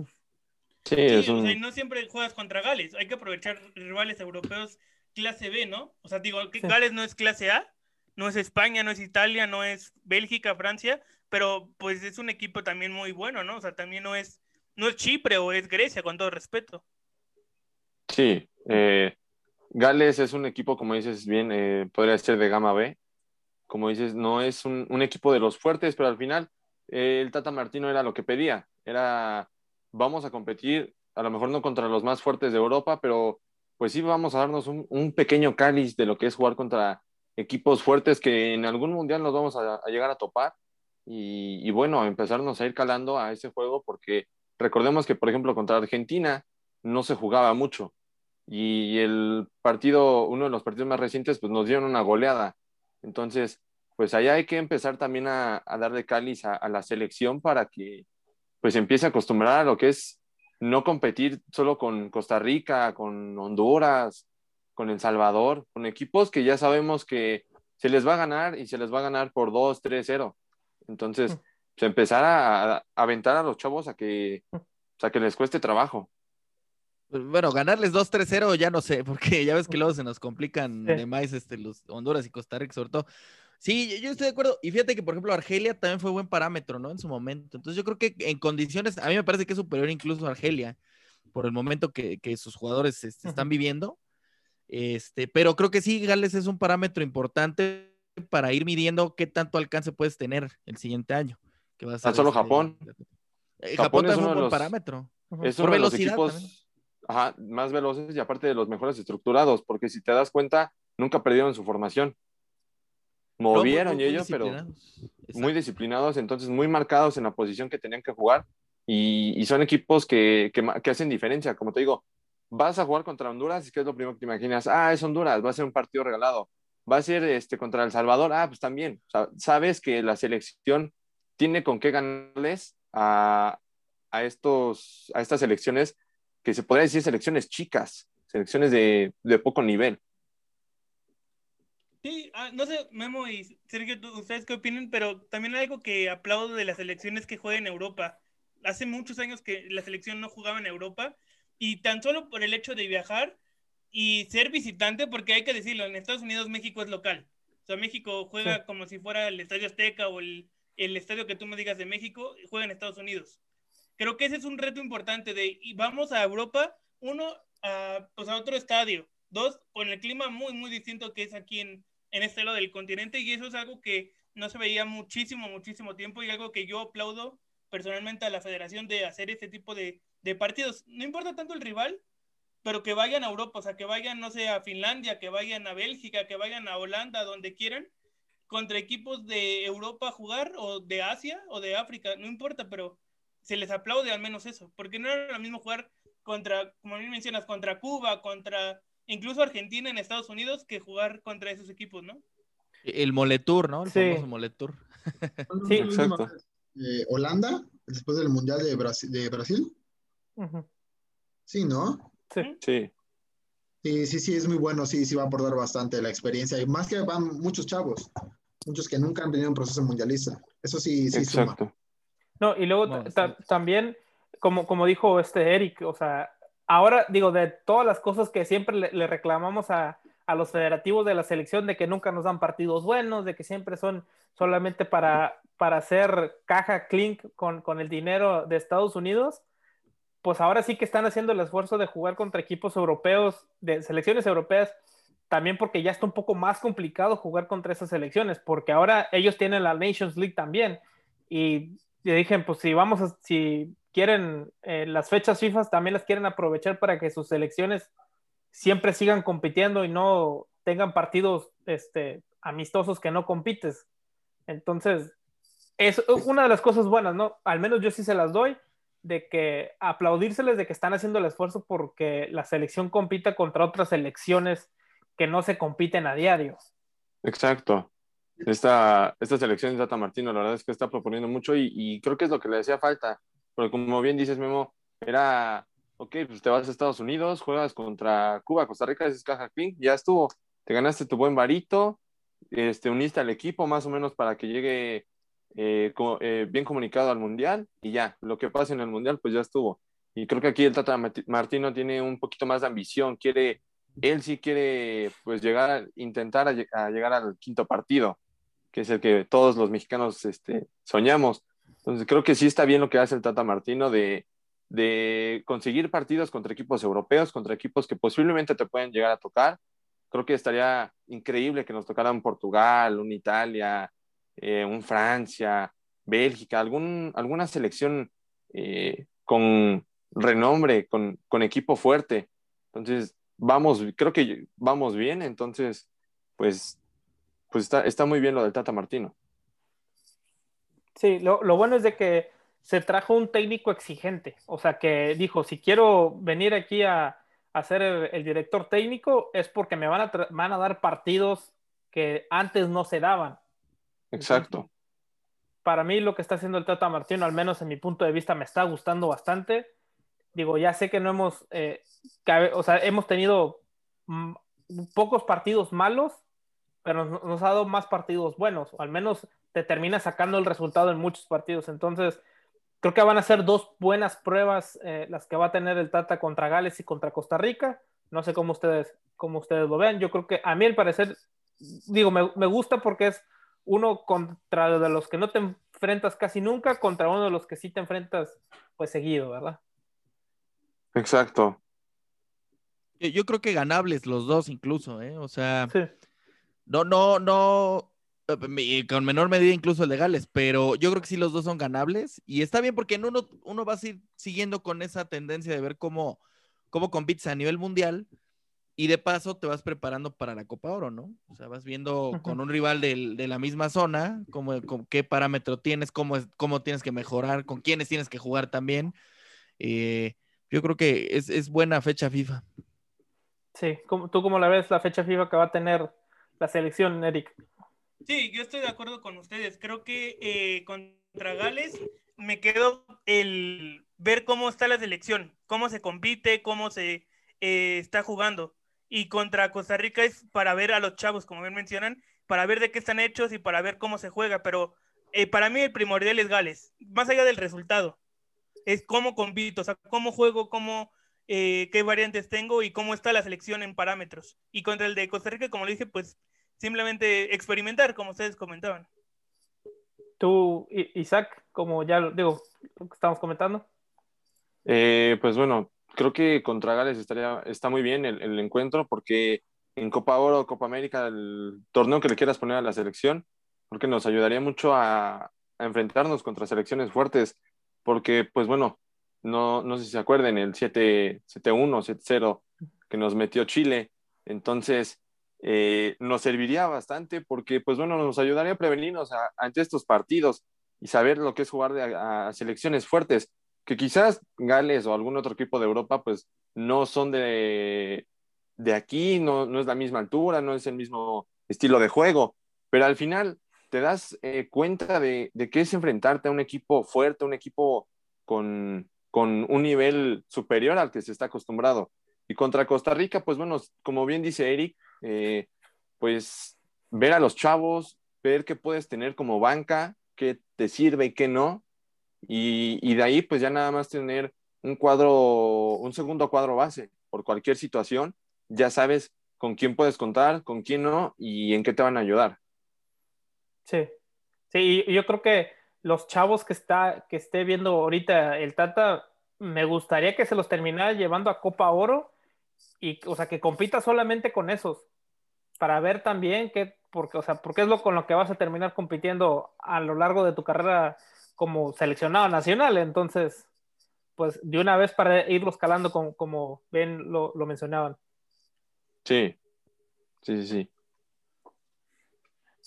Sí, no siempre juegas contra Gales. Hay que aprovechar rivales europeos clase B, ¿no? O sea, digo, Gales no es clase A, no es España, no es Italia, no es Bélgica, Francia, pero pues es un equipo también muy bueno, ¿no? O sea, también no es, no es Chipre o es Grecia, con todo respeto. Sí, eh, Gales es un equipo, como dices bien, eh, podría ser de gama B. Como dices, no es un, equipo de los fuertes, pero al final eh, el Tata Martino era lo que pedía. Era, vamos a competir, a lo mejor no contra los más fuertes de Europa, pero pues sí vamos a darnos un, pequeño cáliz de lo que es jugar contra equipos fuertes que en algún mundial nos vamos a, llegar a topar. Y, y, bueno, empezarnos a ir calando a ese juego porque recordemos que, por ejemplo, contra Argentina no se jugaba mucho y el partido, uno de los partidos más recientes, pues nos dieron una goleada. Entonces, pues allá hay que empezar también a, a darle cáliz a, la selección para que pues empiece a acostumbrar a lo que es no competir solo con Costa Rica, con Honduras, con El Salvador, con equipos que ya sabemos que se les va a ganar y se les va a ganar por 2, 3, 0. Entonces, pues empezar a, aventar a los chavos a que, a que les cueste trabajo. Pues, bueno, ganarles 2-3-0 ya no sé, porque ya ves que luego se nos complican de más este, los Honduras y Costa Rica, sobre todo. Sí, yo estoy de acuerdo. Y fíjate que, por ejemplo, Argelia también fue buen parámetro, ¿no? En su momento. Entonces, yo creo que en condiciones, a mí me parece que es superior incluso a Argelia, por el momento que, sus jugadores este, están viviendo. Este, pero creo que sí, Gales es un parámetro importante para ir midiendo qué tanto alcance puedes tener el siguiente año. Que va a ser solo este, Japón. Eh, Japón, es un buen parámetro. Es por velocidad equipos ajá, más veloces y aparte de los mejores estructurados, porque si te das cuenta, nunca perdieron su formación. Movieron muy- y ellos, pero disciplinados. muy Exacto. disciplinados, entonces muy marcados en la posición que tenían que jugar y, y son equipos que, que, que hacen diferencia. Como te digo, vas a jugar contra Honduras y ¿qué es lo primero que te imaginas? Ah, es Honduras, va a ser un partido regalado. Va a ser este, contra El Salvador, ah, pues también. O sea, sabes que la selección tiene con qué ganarles a, a, estos, a estas selecciones que se podría decir selecciones chicas, selecciones de, de poco nivel. Sí, ah, no sé, Memo y Sergio, ustedes qué opinan, pero también algo que aplaudo de las selecciones que juegan en Europa. Hace muchos años que la selección no jugaba en Europa y tan solo por el hecho de viajar y ser visitante, porque hay que decirlo, en Estados Unidos México es local. O sea, México juega Sí. como si fuera el Estadio Azteca o el, el estadio que tú me digas de México, juega en Estados Unidos. Creo que ese es un reto importante de y vamos a Europa, uno, a, pues a otro estadio, dos, con el clima muy, muy distinto que es aquí en, en este lado del continente y eso es algo que no se veía muchísimo, muchísimo tiempo y algo que yo aplaudo personalmente a la federación de hacer este tipo de, de partidos. No importa tanto el rival, pero que vayan a Europa, o sea, que vayan, no sé, a Finlandia, que vayan a Bélgica, que vayan a Holanda, donde quieran, contra equipos de Europa jugar, o de Asia, o de África, no importa, pero se les aplaude al menos eso, porque no era lo mismo jugar contra, como bien mencionas, contra Cuba, contra incluso Argentina en Estados Unidos, que jugar contra esos equipos, ¿no? El Moletour, ¿no? El Sí. famoso Moletour. Sí, exacto. Eh, Holanda, después del Mundial de, Brasi- de Brasil. Sí, ¿no? Sí. Sí, Sí, sí, sí, es muy bueno, sí, sí va a aportar bastante la experiencia. Y más que van muchos chavos, muchos que nunca han tenido un proceso mundialista. Eso sí, sí suma. exacto. No, y luego No, sí. también, como, como dijo este Eric, o sea, ahora digo, de todas las cosas que siempre le, le reclamamos a, a los federativos de la selección, de que nunca nos dan partidos buenos, de que siempre son solamente para, para hacer caja clink con, con el dinero de Estados Unidos, pues ahora sí que están haciendo el esfuerzo de jugar contra equipos europeos, de selecciones europeas, también porque ya está un poco más complicado jugar contra esas selecciones, porque ahora ellos tienen la Nations League también. Y y dije, pues si vamos a, si quieren eh, las fechas FIFA también las quieren aprovechar para que sus selecciones siempre sigan compitiendo y no tengan partidos este, amistosos que no compites. Entonces, es una de las cosas buenas, ¿no? Al menos yo sí se las doy, de que aplaudírseles de que están haciendo el esfuerzo porque la selección compita contra otras selecciones que no se compiten a diario. Exacto. Esta, esta selección de Tata Martino, la verdad es que está proponiendo mucho y, y creo que es lo que le hacía falta. Porque como bien dices, Memo, era, ok, pues te vas a Estados Unidos, juegas contra Cuba, Costa Rica, es caja clean, ya estuvo. Te ganaste tu buen varito, este, uniste al equipo más o menos para que llegue eh, eh, bien comunicado al Mundial y ya, lo que pase en el Mundial, pues ya estuvo. Y creo que aquí el Tata Martino tiene un poquito más de ambición, quiere, él sí quiere pues llegar, intentar a, a llegar al quinto partido, que es el que todos los mexicanos este, soñamos. Entonces creo que sí está bien lo que hace el Tata Martino de, de conseguir partidos contra equipos europeos, contra equipos que posiblemente te pueden llegar a tocar. Creo que estaría increíble que nos tocara un Portugal, un Italia, eh, un Francia, Bélgica, algún, alguna selección eh, con renombre, con, con equipo fuerte. Entonces, vamos, creo que vamos bien, entonces, pues, pues está, está muy bien lo del Tata Martino. Sí, lo, lo bueno es de que se trajo un técnico exigente, o sea que dijo, si quiero venir aquí a, a ser el, el director técnico es porque me van a, tra- van a dar partidos que antes no se daban. Exacto. Para mí lo que está haciendo el Tata Martino, al menos en mi punto de vista, me está gustando bastante. Digo, ya sé que no hemos, eh, cabe- o sea, hemos tenido mm, pocos partidos malos, pero nos, nos ha dado más partidos buenos, o al menos te termina sacando el resultado en muchos partidos. Entonces, creo que van a ser dos buenas pruebas eh, las que va a tener el Tata contra Gales y contra Costa Rica. No sé cómo ustedes, cómo ustedes lo vean. Yo creo que a mí, al parecer, digo, me, me gusta porque es uno contra de los que no te enfrentas casi nunca, contra uno de los que sí te enfrentas pues seguido, ¿verdad? Exacto. Yo, creo que ganables los dos incluso, ¿eh? O sea, Sí. no, no, no, con menor medida incluso legales, pero yo creo que sí los dos son ganables y está bien porque en uno, uno va a ir siguiendo con esa tendencia de ver cómo, cómo compites a nivel mundial y de paso te vas preparando para la Copa Oro, ¿no? O sea, vas viendo con un rival de la misma zona, cómo, qué parámetro tienes, cómo, es, cómo tienes que mejorar, con quiénes tienes que jugar también. Eh, yo creo que es, buena fecha FIFA. Sí, ¿tú cómo la ves la fecha FIFA que va a tener la selección, Eric? Sí, yo estoy de acuerdo con ustedes. Creo que eh, contra Gales me quedo el ver cómo está la selección, cómo se compite, cómo se eh, está jugando. Y contra Costa Rica es para ver a los chavos, como bien mencionan, para ver de qué están hechos y para ver cómo se juega. Pero eh, para mí el primordial es Gales, más allá del resultado. Es cómo compito, o sea, cómo juego, cómo, qué variantes tengo y cómo está la selección en parámetros. Y contra el de Costa Rica, como le dije, pues simplemente experimentar, como ustedes comentaban. Tú, Isaac, como ya digo, lo que estamos comentando. Eh, pues bueno, creo que contra Gales estaría, está muy bien el, encuentro porque en Copa Oro, Copa América, el torneo que le quieras poner a la selección, porque nos ayudaría mucho a, enfrentarnos contra selecciones fuertes, porque pues bueno, no, no sé si se acuerden, el 7-1, 7-0 que nos metió Chile, entonces eh, nos serviría bastante porque, pues bueno, nos ayudaría a prevenirnos ante estos partidos y saber lo que es jugar de, a, selecciones fuertes, que quizás Gales o algún otro equipo de Europa, pues no son de, de aquí, no, no es la misma altura, no es el mismo estilo de juego, pero al final te das eh, cuenta de, de que es enfrentarte a un equipo fuerte, un equipo con, con un nivel superior al que se está acostumbrado. Y contra Costa Rica, pues bueno, como bien dice Eric, eh, pues ver a los chavos, ver qué puedes tener como banca, qué te sirve y qué no, y, de ahí pues ya nada más tener un cuadro, un segundo cuadro base por cualquier situación, ya sabes con quién puedes contar, con quién no y en qué te van a ayudar. Sí, sí, y yo creo que los chavos que está, que esté viendo ahorita el Tata, me gustaría que se los terminara llevando a Copa Oro y, o sea, que compita solamente con esos, para ver también qué, porque, o sea, porque es lo con lo que vas a terminar compitiendo a lo largo de tu carrera como seleccionado nacional. Entonces, pues de una vez para irlos calando como, como ven lo, lo mencionaban. Sí, sí, sí, sí.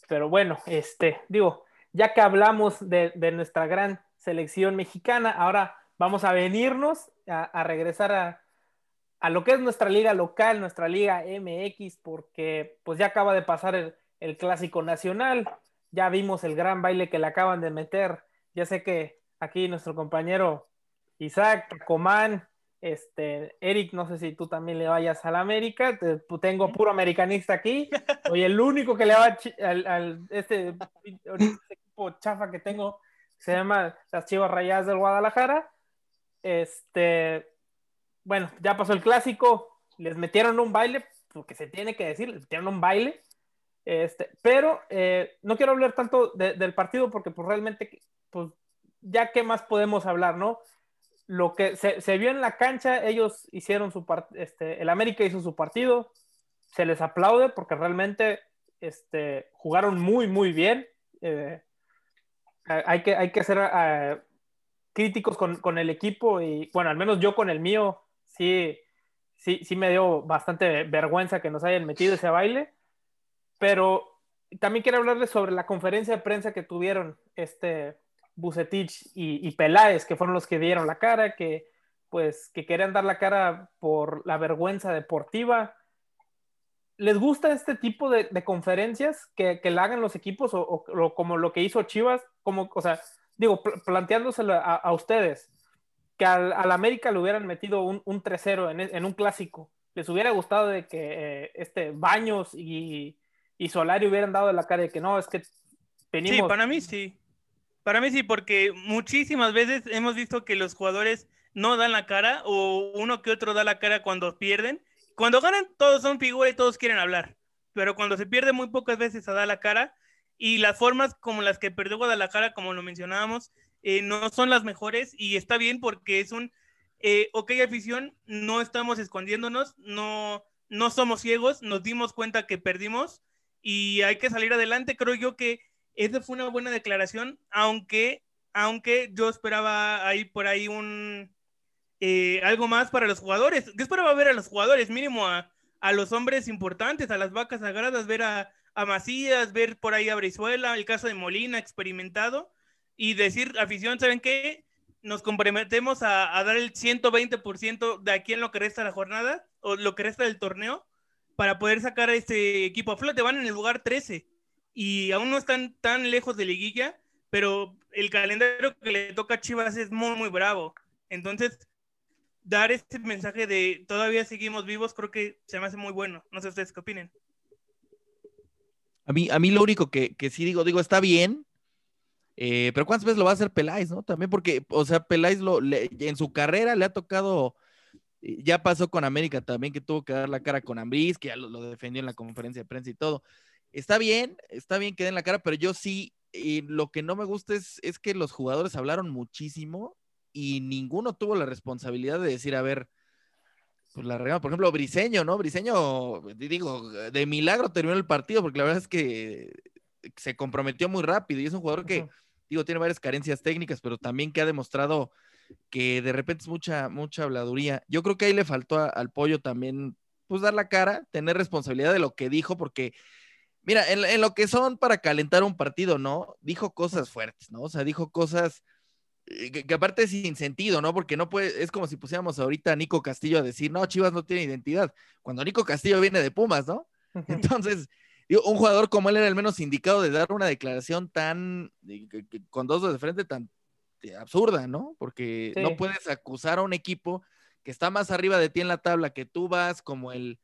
Pero bueno, este, digo, ya que hablamos de, de nuestra gran selección mexicana, ahora vamos a venirnos a regresar a, a lo que es nuestra liga local, nuestra liga MX, porque pues ya acaba de pasar el, clásico nacional, ya vimos el gran baile que le acaban de meter, ya sé que aquí nuestro compañero Isaac, Comán, este, Eric, no sé si tú también le vayas a la América, tengo puro americanista aquí, soy el único que le va al, este, equipo chafa que tengo, se llama las Chivas Rayadas del Guadalajara, este, bueno, ya pasó el clásico, les metieron un baile, porque se tiene que decir, les metieron un baile, este, pero eh, no quiero hablar tanto del partido porque pues realmente, pues ya qué más podemos hablar, ¿no? Lo que se, vio en la cancha, ellos hicieron su partido, este, el América hizo su partido, se les aplaude porque realmente este, jugaron muy, muy bien. Eh, hay, que, hay que ser eh, críticos con, con, el equipo y, bueno, al menos yo con el mío, sí, sí, sí me dio bastante vergüenza que nos hayan metido ese baile, pero también quiero hablarles sobre la conferencia de prensa que tuvieron este Bucetich y, Peláez, que fueron los que dieron la cara, que pues que querían dar la cara por la vergüenza deportiva. ¿Les gusta este tipo de, conferencias que, que la hagan los equipos o, como lo que hizo Chivas? Como, o sea, digo, planteándoselo a ustedes que al, América le hubieran metido un, un 3-0 e, en, un clásico. Les hubiera gustado de que eh, este Baños y, y Solari hubieran dado la cara de que no, es que venimos. Sí, para mí sí. Para mí sí, porque muchísimas veces hemos visto que los jugadores no dan la cara o uno que otro da la cara cuando pierden. Cuando ganan, todos son figuras y todos quieren hablar. Pero cuando se pierde, muy pocas veces se da la cara. Y las formas como las que perdió Guadalajara, como lo mencionábamos, eh, no son las mejores y está bien porque es un, eh, ok afición, no estamos escondiéndonos, no, no somos ciegos, nos dimos cuenta que perdimos y hay que salir adelante. Creo yo que esa fue una buena declaración, aunque, aunque yo esperaba ahí por ahí un... Eh, algo más para los jugadores. Yo esperaba ver a los jugadores, mínimo a, a los hombres importantes, a las vacas sagradas, ver a, a Macías, ver por ahí a Brizuela, el caso de Molina, experimentado, y decir, afición, ¿saben qué? Nos comprometemos a, dar el 120% de aquí en lo que resta la jornada, o lo que resta del torneo, para poder sacar a este equipo a flote. Van en el lugar 13 y aún no están tan lejos de liguilla, pero el calendario que le toca a Chivas es muy, muy bravo. Entonces, dar este mensaje de todavía seguimos vivos, creo que se me hace muy bueno. No sé ustedes qué opinen. A mí, a mí lo único que, que sí digo, digo, está bien, eh, pero ¿cuántas veces lo va a hacer Peláez, no? También porque, o sea, Peláez lo, le- en su carrera le ha tocado, eh, ya pasó con América también, que tuvo que dar la cara con Ambriz, que ya lo, defendió en la conferencia de prensa y todo. Está bien, está bien que den la cara, pero yo sí, eh, lo que no me gusta es, que los jugadores hablaron muchísimo y ninguno tuvo la responsabilidad de decir, a ver, pues la regamos. Por ejemplo, Briseño, ¿no? Briseño, digo, de milagro terminó el partido, porque la verdad es que se comprometió muy rápido y es un jugador que, Ujú. digo, tiene varias carencias técnicas, pero también que ha demostrado que de repente es mucha, mucha habladuría. Yo creo que ahí le faltó a- al pollo también, pues dar la cara, tener responsabilidad de lo que dijo, porque, mira, en, en lo que son para calentar un partido, ¿no? Dijo cosas fuertes, ¿no? O sea, dijo cosas eh, que, que aparte es sin sentido, ¿no? Porque no puede, es como si pusiéramos ahorita a Nico Castillo a decir, no, Chivas no tiene identidad, cuando Nico Castillo viene de Pumas, ¿no? Entonces, digo, un jugador como él era el menos indicado de dar una declaración tan, con dos de frente tan eh, absurda, ¿no? Porque Sí. no puedes acusar a un equipo que está más arriba de ti en la tabla, que tú vas como el,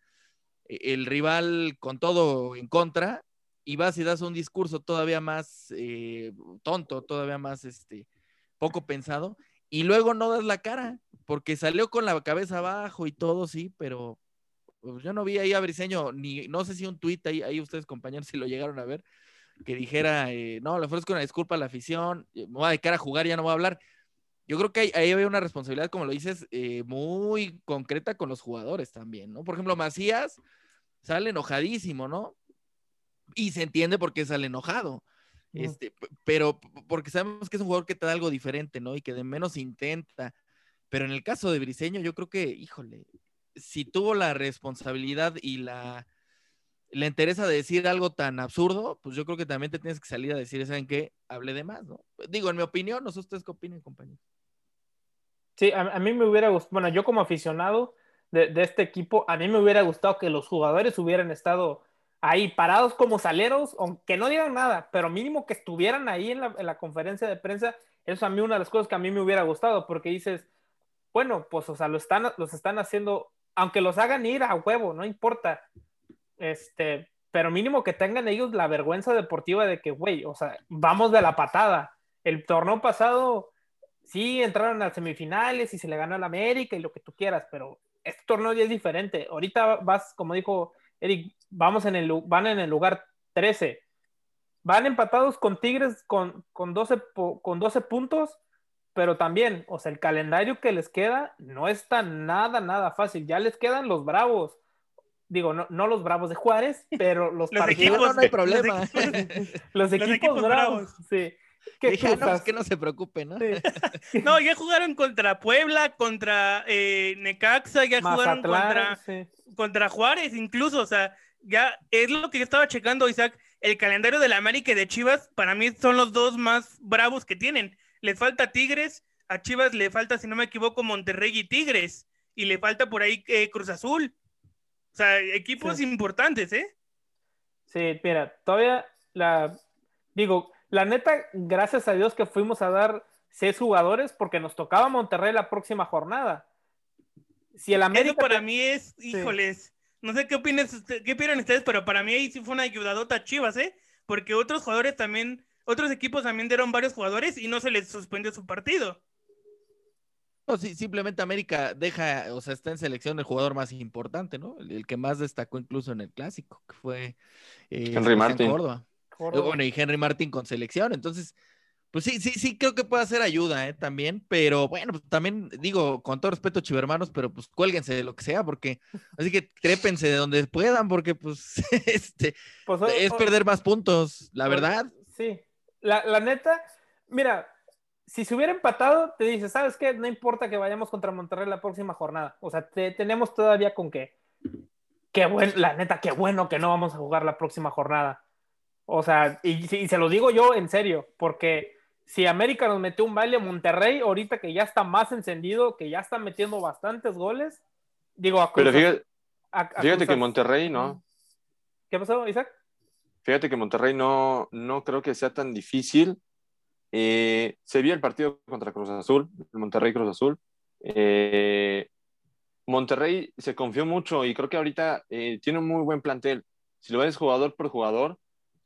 el rival con todo en contra, y vas y das un discurso todavía más eh, tonto, todavía más este, poco pensado, y luego no das la cara, porque salió con la cabeza abajo y todo, sí, pero yo no vi ahí a Briseño, ni no sé si un tuit ahí, ahí ustedes compañeros si lo llegaron a ver, que dijera, eh, no, le ofrezco una disculpa a la afición, eh, me voy a dedicar a jugar, ya no voy a hablar. Yo creo que ahí, ahí había una responsabilidad, como lo dices, eh, muy concreta con los jugadores también, ¿no? Por ejemplo, Macías sale enojadísimo, ¿no? Y se entiende por qué sale enojado. Este, pero porque sabemos que es un jugador que te da algo diferente, ¿no? Y que de menos intenta. Pero en el caso de Briseño, yo creo que, híjole, si tuvo la responsabilidad y la, la interesa de decir algo tan absurdo, pues yo creo que también te tienes que salir a decir, ¿saben qué? Hablé de más, ¿no? Digo, en mi opinión, no sé ustedes qué opinen, compañeros. Sí, a, mí me hubiera gustado, bueno, yo como aficionado de, este equipo, a mí me hubiera gustado que los jugadores hubieran estado ahí parados como saleros, aunque no digan nada, pero mínimo que estuvieran ahí en la, en la conferencia de prensa. Eso es a mí una de las cosas que a mí me hubiera gustado, porque dices, bueno, pues, o sea, lo están, los están haciendo, aunque los hagan ir a huevo, no importa. Este, pero mínimo que tengan ellos la vergüenza deportiva de que, güey, o sea, vamos de la patada. El torneo pasado, sí, entraron a semifinales y se le ganó al América y lo que tú quieras, pero este torneo ya es diferente. Ahorita vas, como dijo Eric, vamos en el, van en el lugar 13. Van empatados con Tigres con, con, 12, po- con 12 puntos, pero también, o sea, el calendario que les queda no está nada, nada fácil. Ya les quedan los bravos. Digo, no, no los bravos de Juárez, pero los, Los partidos, No, no, no hay Los problema. equipos- los equipos, equipos bravos. bravos. Sí. ¿Qué Dije, "Ah, no, pues que no se preocupe, ¿no? Sí. No, ya jugaron contra Puebla, contra eh, Necaxa, ya jugaron contra, sí. contra Juárez, incluso, o sea, ya es lo que yo estaba checando, Isaac. El calendario de la América y de Chivas, para mí son los dos más bravos que tienen. Les falta Tigres, a Chivas le falta, si no me equivoco, Monterrey y Tigres, y le falta por ahí eh, Cruz Azul. O sea, equipos Sí. importantes, ¿eh? Sí, mira, todavía la digo, la neta, gracias a Dios que fuimos a dar seis jugadores porque nos tocaba Monterrey la próxima jornada. Si el América Eso para mí es, híjoles, no sé qué opinan, qué opinan ustedes, pero para mí ahí sí fue una ayudadota a Chivas, ¿eh? Porque otros jugadores también, otros equipos también dieron varios jugadores y no se les suspendió su partido. No, sí, simplemente América deja, o sea, está en selección el jugador más importante, ¿no? El, el que más destacó incluso en el clásico, que fue eh, Henry Martin. Córdoba. Córdoba. Bueno, y Henry Martin con selección. Entonces, pues sí, sí, sí, creo que puede hacer ayuda, ¿eh? También, pero bueno, pues también digo, con todo respeto, chivermanos, pero pues cuélguense de lo que sea, porque así que trépense de donde puedan, porque pues este Pues, es perder más puntos, la verdad. Sí, la, la neta, mira, si se hubiera empatado, te dices, ¿sabes qué? No importa que vayamos contra Monterrey la próxima jornada. O sea, te- tenemos todavía con qué. qué bueno, la neta, qué bueno que no vamos a jugar la próxima jornada. O sea, y, y se lo digo yo en serio, porque si América nos metió un baile, Monterrey, ahorita que ya está más encendido, que ya está metiendo bastantes goles, digo, a Pero fíjate, fíjate que Monterrey no. ¿Qué pasó, Isaac? Fíjate que Monterrey no, no creo que sea tan difícil. Eh, se vio el partido contra Cruz Azul, Monterrey Cruz Azul. Eh, Monterrey se confió mucho y creo que ahorita eh, tiene un muy buen plantel. Si lo ves jugador por jugador,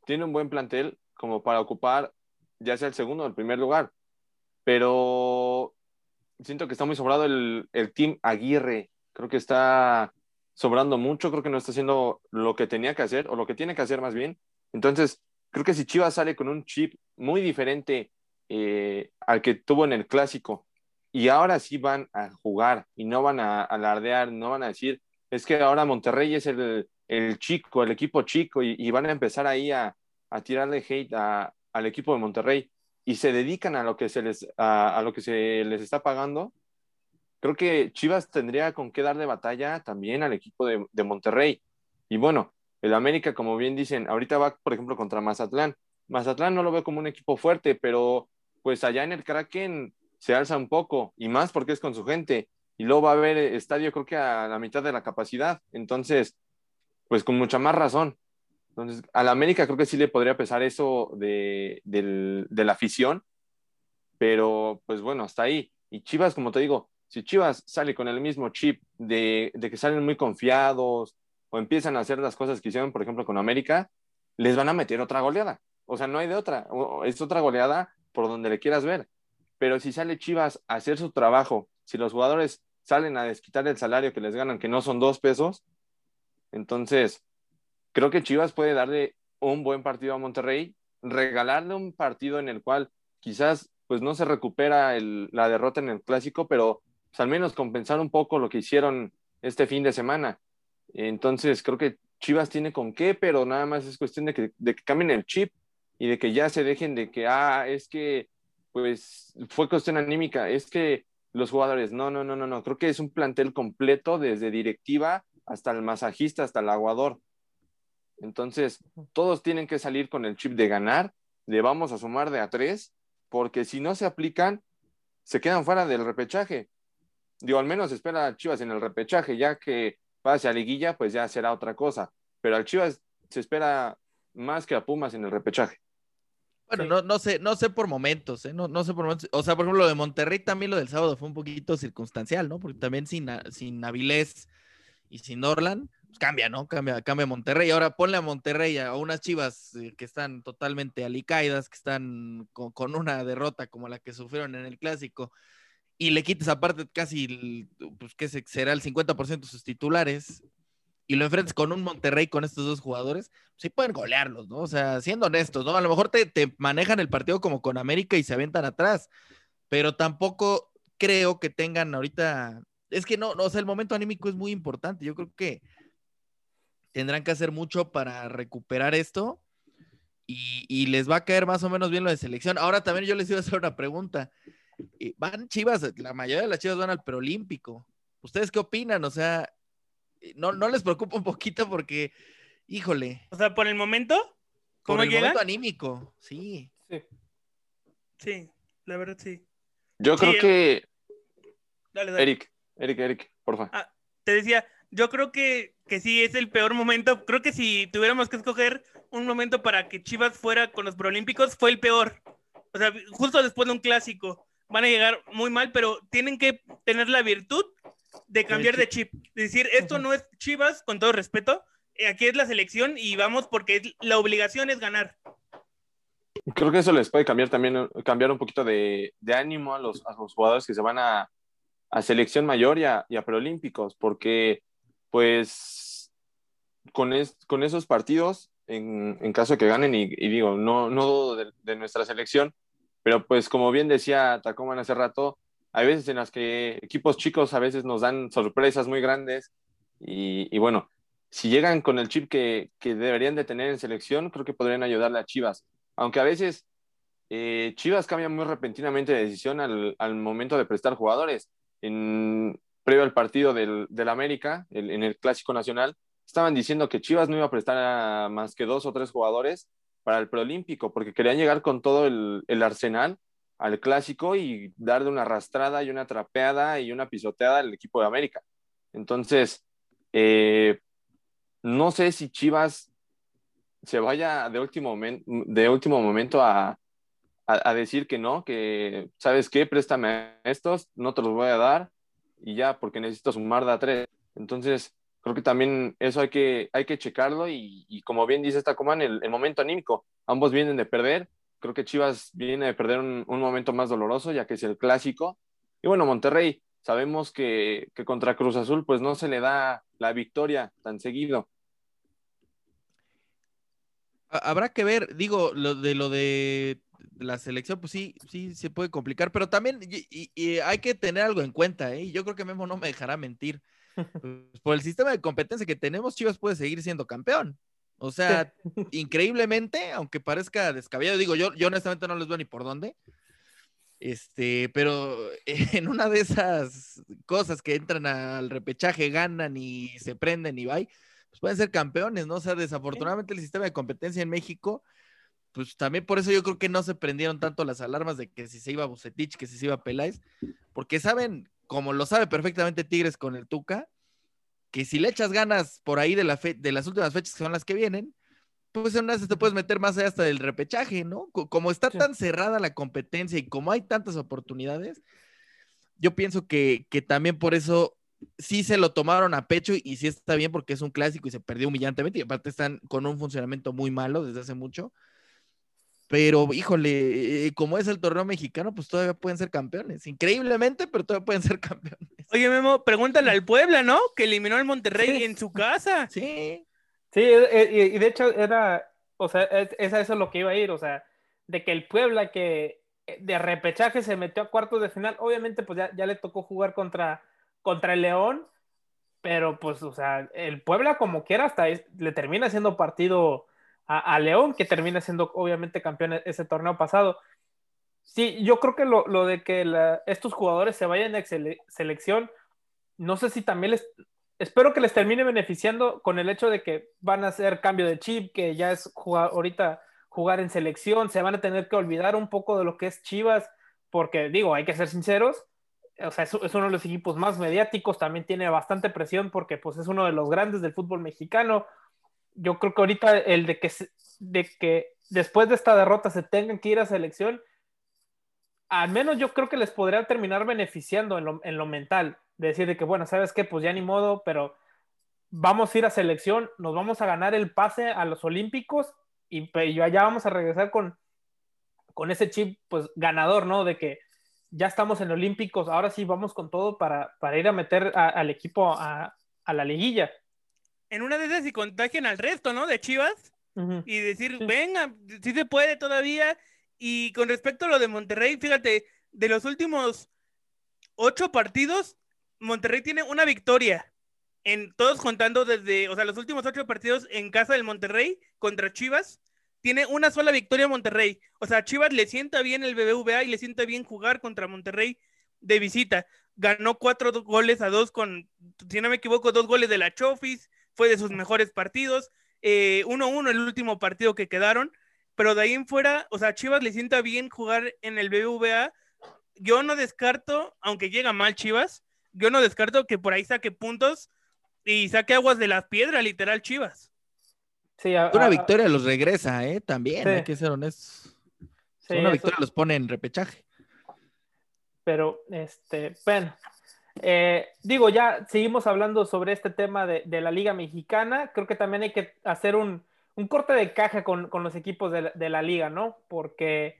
tiene un buen plantel como para ocupar ya sea el segundo o el primer lugar. Pero siento que está muy sobrado el, el team Aguirre. Creo que está sobrando mucho, creo que no está haciendo lo que tenía que hacer o lo que tiene que hacer más bien. Entonces, creo que si Chivas sale con un chip muy diferente eh, al que tuvo en el clásico y ahora sí van a jugar y no van a alardear, no van a decir, es que ahora Monterrey es el, el chico, el equipo chico y, van a empezar ahí a, a tirarle hate al equipo de Monterrey y se dedican a lo que se les, a, lo que se les está pagando, creo que Chivas tendría con qué darle batalla también al equipo de, Monterrey. Y bueno, el América, como bien dicen, ahorita va, por ejemplo, contra Mazatlán. Mazatlán no lo veo como un equipo fuerte, pero pues allá en el Kraken se alza un poco, y más porque es con su gente. Y luego va a haber estadio, creo que a la mitad de la capacidad. Entonces, pues con mucha más razón. Entonces, al América creo que sí le podría pesar eso de la afición, pero pues bueno, hasta ahí. Y Chivas, como te digo, si Chivas sale con el mismo chip de, que salen muy confiados o empiezan a hacer las cosas que hicieron, por ejemplo, con América, les van a meter otra goleada. O sea, no hay de otra. Es otra goleada por donde le quieras ver. Pero si sale Chivas a hacer su trabajo, si los jugadores salen a desquitar el salario que les ganan, que no son dos pesos, entonces creo que Chivas puede darle un buen partido a Monterrey, regalarle un partido en el cual quizás pues no se recupera la derrota en el clásico, pero pues, al menos compensar un poco lo que hicieron este fin de semana. Entonces, creo que Chivas tiene con qué, pero nada más es cuestión de que, de que cambien el chip y de que ya se dejen de que, ah, es que, pues, fue cuestión anímica, es que los jugadores, no, no, no, no, no, creo que es un plantel completo, desde directiva hasta el masajista, hasta el aguador. Entonces, todos tienen que salir con el chip de ganar, de vamos a sumar de a tres, porque si no se aplican, se quedan fuera del repechaje digo, al menos espera a Chivas en el repechaje, ya que pase a liguilla, pues ya será otra cosa. Pero al Chivas se espera más que a Pumas en el repechaje. Bueno, no, no sé, no sé por momentos, ¿eh? no, no sé por momentos. O sea, por ejemplo, lo de Monterrey también lo del sábado fue un poquito circunstancial, ¿no? Porque también sin, sin Avilés y sin Orlan, pues cambia, ¿no? Cambia, cambia Monterrey. Ahora ponle a Monterrey a unas chivas eh, que están totalmente alicaídas, que están con, con, una derrota como la que sufrieron en el clásico, y le quites aparte casi, pues que será el 50% de sus titulares, y lo enfrentes con un Monterrey con estos dos jugadores, sí pueden golearlos, ¿no? O sea, siendo honestos, ¿no? A lo mejor te, te manejan el partido como con América y se avientan atrás, pero tampoco creo que tengan ahorita, es que no, no, o sea, el momento anímico es muy importante, yo creo que tendrán que hacer mucho para recuperar esto. Y, y les va a caer más o menos bien lo de selección. Ahora también yo les iba a hacer una pregunta van Chivas, la mayoría de las Chivas van al preolímpico. ¿Ustedes qué opinan? O sea, ¿no, no les preocupa un poquito porque, híjole. O sea, por el momento, ¿cómo por el momento anímico, sí. Sí. Sí, la verdad sí. Yo creo que. Dale, dale. Eric, Eric, Eric, porfa. Ah, te decía, yo creo que, que sí es el peor momento. Creo que si tuviéramos que escoger un momento para que Chivas fuera con los preolímpicos, fue el peor. O sea, justo después de un clásico van a llegar muy mal, pero tienen que tener la virtud de cambiar de chip. Es decir, esto no es Chivas, con todo respeto, eh, aquí es la selección y vamos porque la obligación es ganar. Creo que eso les puede cambiar también, cambiar un poquito de, ánimo a los, a los, jugadores que se van a, a selección mayor y a, y a, preolímpicos, porque pues con, con esos partidos, en, en, caso de que ganen, y, digo, no, no de nuestra selección, pero pues como bien decía Tacoman hace rato, hay veces en las que equipos chicos a veces nos dan sorpresas muy grandes y, bueno, si llegan con el chip que, que, deberían de tener en selección, creo que podrían ayudarle a Chivas. Aunque a veces eh, Chivas cambia muy repentinamente de decisión al, al, momento de prestar jugadores. En, previo al partido del, del América, en el Clásico Nacional, estaban diciendo que Chivas no iba a prestar a más que dos o tres jugadores para el preolímpico, porque querían llegar con todo el, el arsenal al clásico y darle una arrastrada y una trapeada y una pisoteada al equipo de América. Entonces, eh, no sé si Chivas se vaya de último, de último momento a, a, decir que no, que, ¿sabes qué? Préstame estos, no te los voy a dar y ya, porque necesito sumar de a tres. Entonces, creo que también eso hay que, hay que checarlo y, como bien dice esta Coman, el, el, momento anímico, ambos vienen de perder, creo que Chivas viene de perder un, momento más doloroso, ya que es el clásico. Y bueno, Monterrey, sabemos que, que contra Cruz Azul pues no se le da la victoria tan seguido. Habrá que ver, digo, lo de lo de la selección, pues sí, sí se puede complicar, pero también y, hay que tener algo en cuenta, ¿eh? Yo creo que Memo no me dejará mentir. Pues, por el sistema de competencia que tenemos, Chivas puede seguir siendo campeón. O sea, increíblemente, aunque parezca descabellado, digo, yo, yo honestamente no les veo ni por dónde. Este, pero en una de esas cosas que entran al repechaje, ganan y se prenden y va, pues pueden ser campeones, ¿no? O sea, desafortunadamente el sistema de competencia en México pues también por eso yo creo que no se prendieron tanto las alarmas de que si se iba Bucetich, que si se iba Peláez, porque saben, como lo sabe perfectamente Tigres con el Tuca, que si le echas ganas por ahí de, la de las últimas fechas que son las que vienen, pues en una te puedes meter más allá hasta del repechaje, ¿no? Como está tan cerrada la competencia y como hay tantas oportunidades, yo pienso que, que también por eso sí se lo tomaron a pecho y sí está bien porque es un clásico y se perdió humillantemente y aparte están con un funcionamiento muy malo desde hace mucho pero, híjole, eh, como es el torneo mexicano, pues todavía pueden ser campeones. Increíblemente, pero todavía pueden ser campeones. Oye, Memo, pregúntale al Puebla, ¿no? Que eliminó al Monterrey en su casa. Sí. Sí, y de hecho era, o sea, es, eso es lo que iba a ir, o sea, de que el Puebla que eh, de repechaje se metió a cuartos de final, obviamente pues ya, ya le tocó jugar contra, contra el León, pero pues, o sea, el Puebla como quiera hasta le termina siendo partido a, León, que termina siendo obviamente campeón e-, ese torneo pasado. Sí, yo creo que lo, lo de que estos jugadores se vayan a selección, no sé si también les, espero que les termine beneficiando con el hecho de que van a hacer cambio de chip, que ya es jugar, ahorita jugar en selección, se van a tener que olvidar un poco de lo que es Chivas, porque digo, hay que ser sinceros, o sea, es, es, uno de los equipos más mediáticos, también tiene bastante presión porque pues es uno de los grandes del fútbol mexicano, yo creo que ahorita el de que, de que después de esta derrota se tengan que ir a selección, al menos yo creo que les podría terminar beneficiando en lo, en lo mental. De decir de que, bueno, ¿sabes qué? Pues ya ni modo, pero vamos a ir a selección, nos vamos a ganar el pase a los Olímpicos y, ya vamos a regresar con, con ese chip, pues ganador, ¿no? De que ya estamos en Olímpicos, ahora sí vamos con todo para, para ir a meter al equipo a la liguilla en una de esas y contagian al resto, ¿no? De Chivas. Y decir, venga, sí se puede todavía. Y con respecto a lo de Monterrey, fíjate, de los últimos ocho partidos, Monterrey tiene una victoria. En todos contando desde, o sea, los últimos ocho partidos en casa del Monterrey contra Chivas, tiene una sola victoria Monterrey. O sea, Chivas le sienta bien el BBVA y le sienta bien jugar contra Monterrey de visita. Ganó cuatro goles a dos con, si no me equivoco, dos goles de la Chofis, fue de sus mejores partidos. 1-1 eh, el último partido que quedaron, pero de ahí en fuera, o sea, Chivas le sienta bien jugar en el BBVA. Yo no descarto, aunque llega mal Chivas, yo no descarto que por ahí saque puntos y saque aguas de las piedras, literal Chivas. Sí, una victoria los regresa, ¿eh? También, hay que ser honestos. una victoria los pone en repechaje. Pero, este, bueno, eh, digo, ya seguimos hablando sobre este tema de, la Liga Mexicana. Creo que también hay que hacer un, corte de caja con, los equipos de la, Liga, ¿no? Porque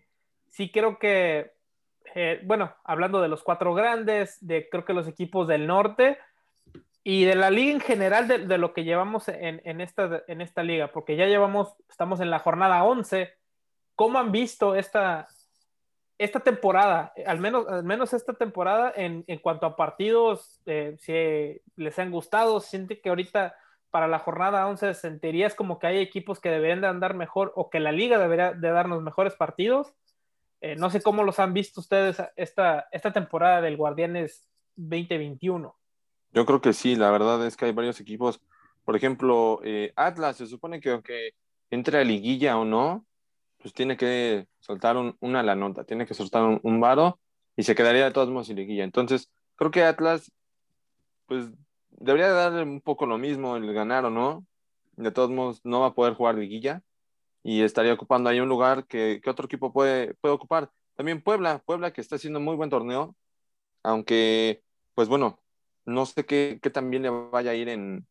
sí creo que, eh, bueno, hablando de los cuatro grandes, de creo que los equipos del norte y de la liga en general, de, lo que llevamos en, esta, en esta liga, porque ya llevamos, estamos en la jornada 11. ¿Cómo han visto esta, esta temporada, al menos, al menos esta temporada, en, en cuanto a partidos, eh, si les han gustado, siente que ahorita para la jornada 11 sentirías como que hay equipos que deberían de andar mejor o que la liga debería de darnos mejores partidos. Eh, no sé cómo los han visto ustedes esta, esta temporada del Guardianes 2021. Yo creo que sí, la verdad es que hay varios equipos Por ejemplo, eh, Atlas se supone que aunque entre a liguilla o no, pues tiene que soltar una la nota, tiene que soltar un, un varo y se quedaría de todos modos sin liguilla. Entonces, creo que Atlas, pues debería darle un poco lo mismo el ganar o no. De todos modos, no va a poder jugar liguilla y estaría ocupando ahí un lugar que, que otro equipo puede, puede ocupar. También Puebla, Puebla que está haciendo muy buen torneo, aunque, pues bueno, no sé qué, qué también le vaya a ir en,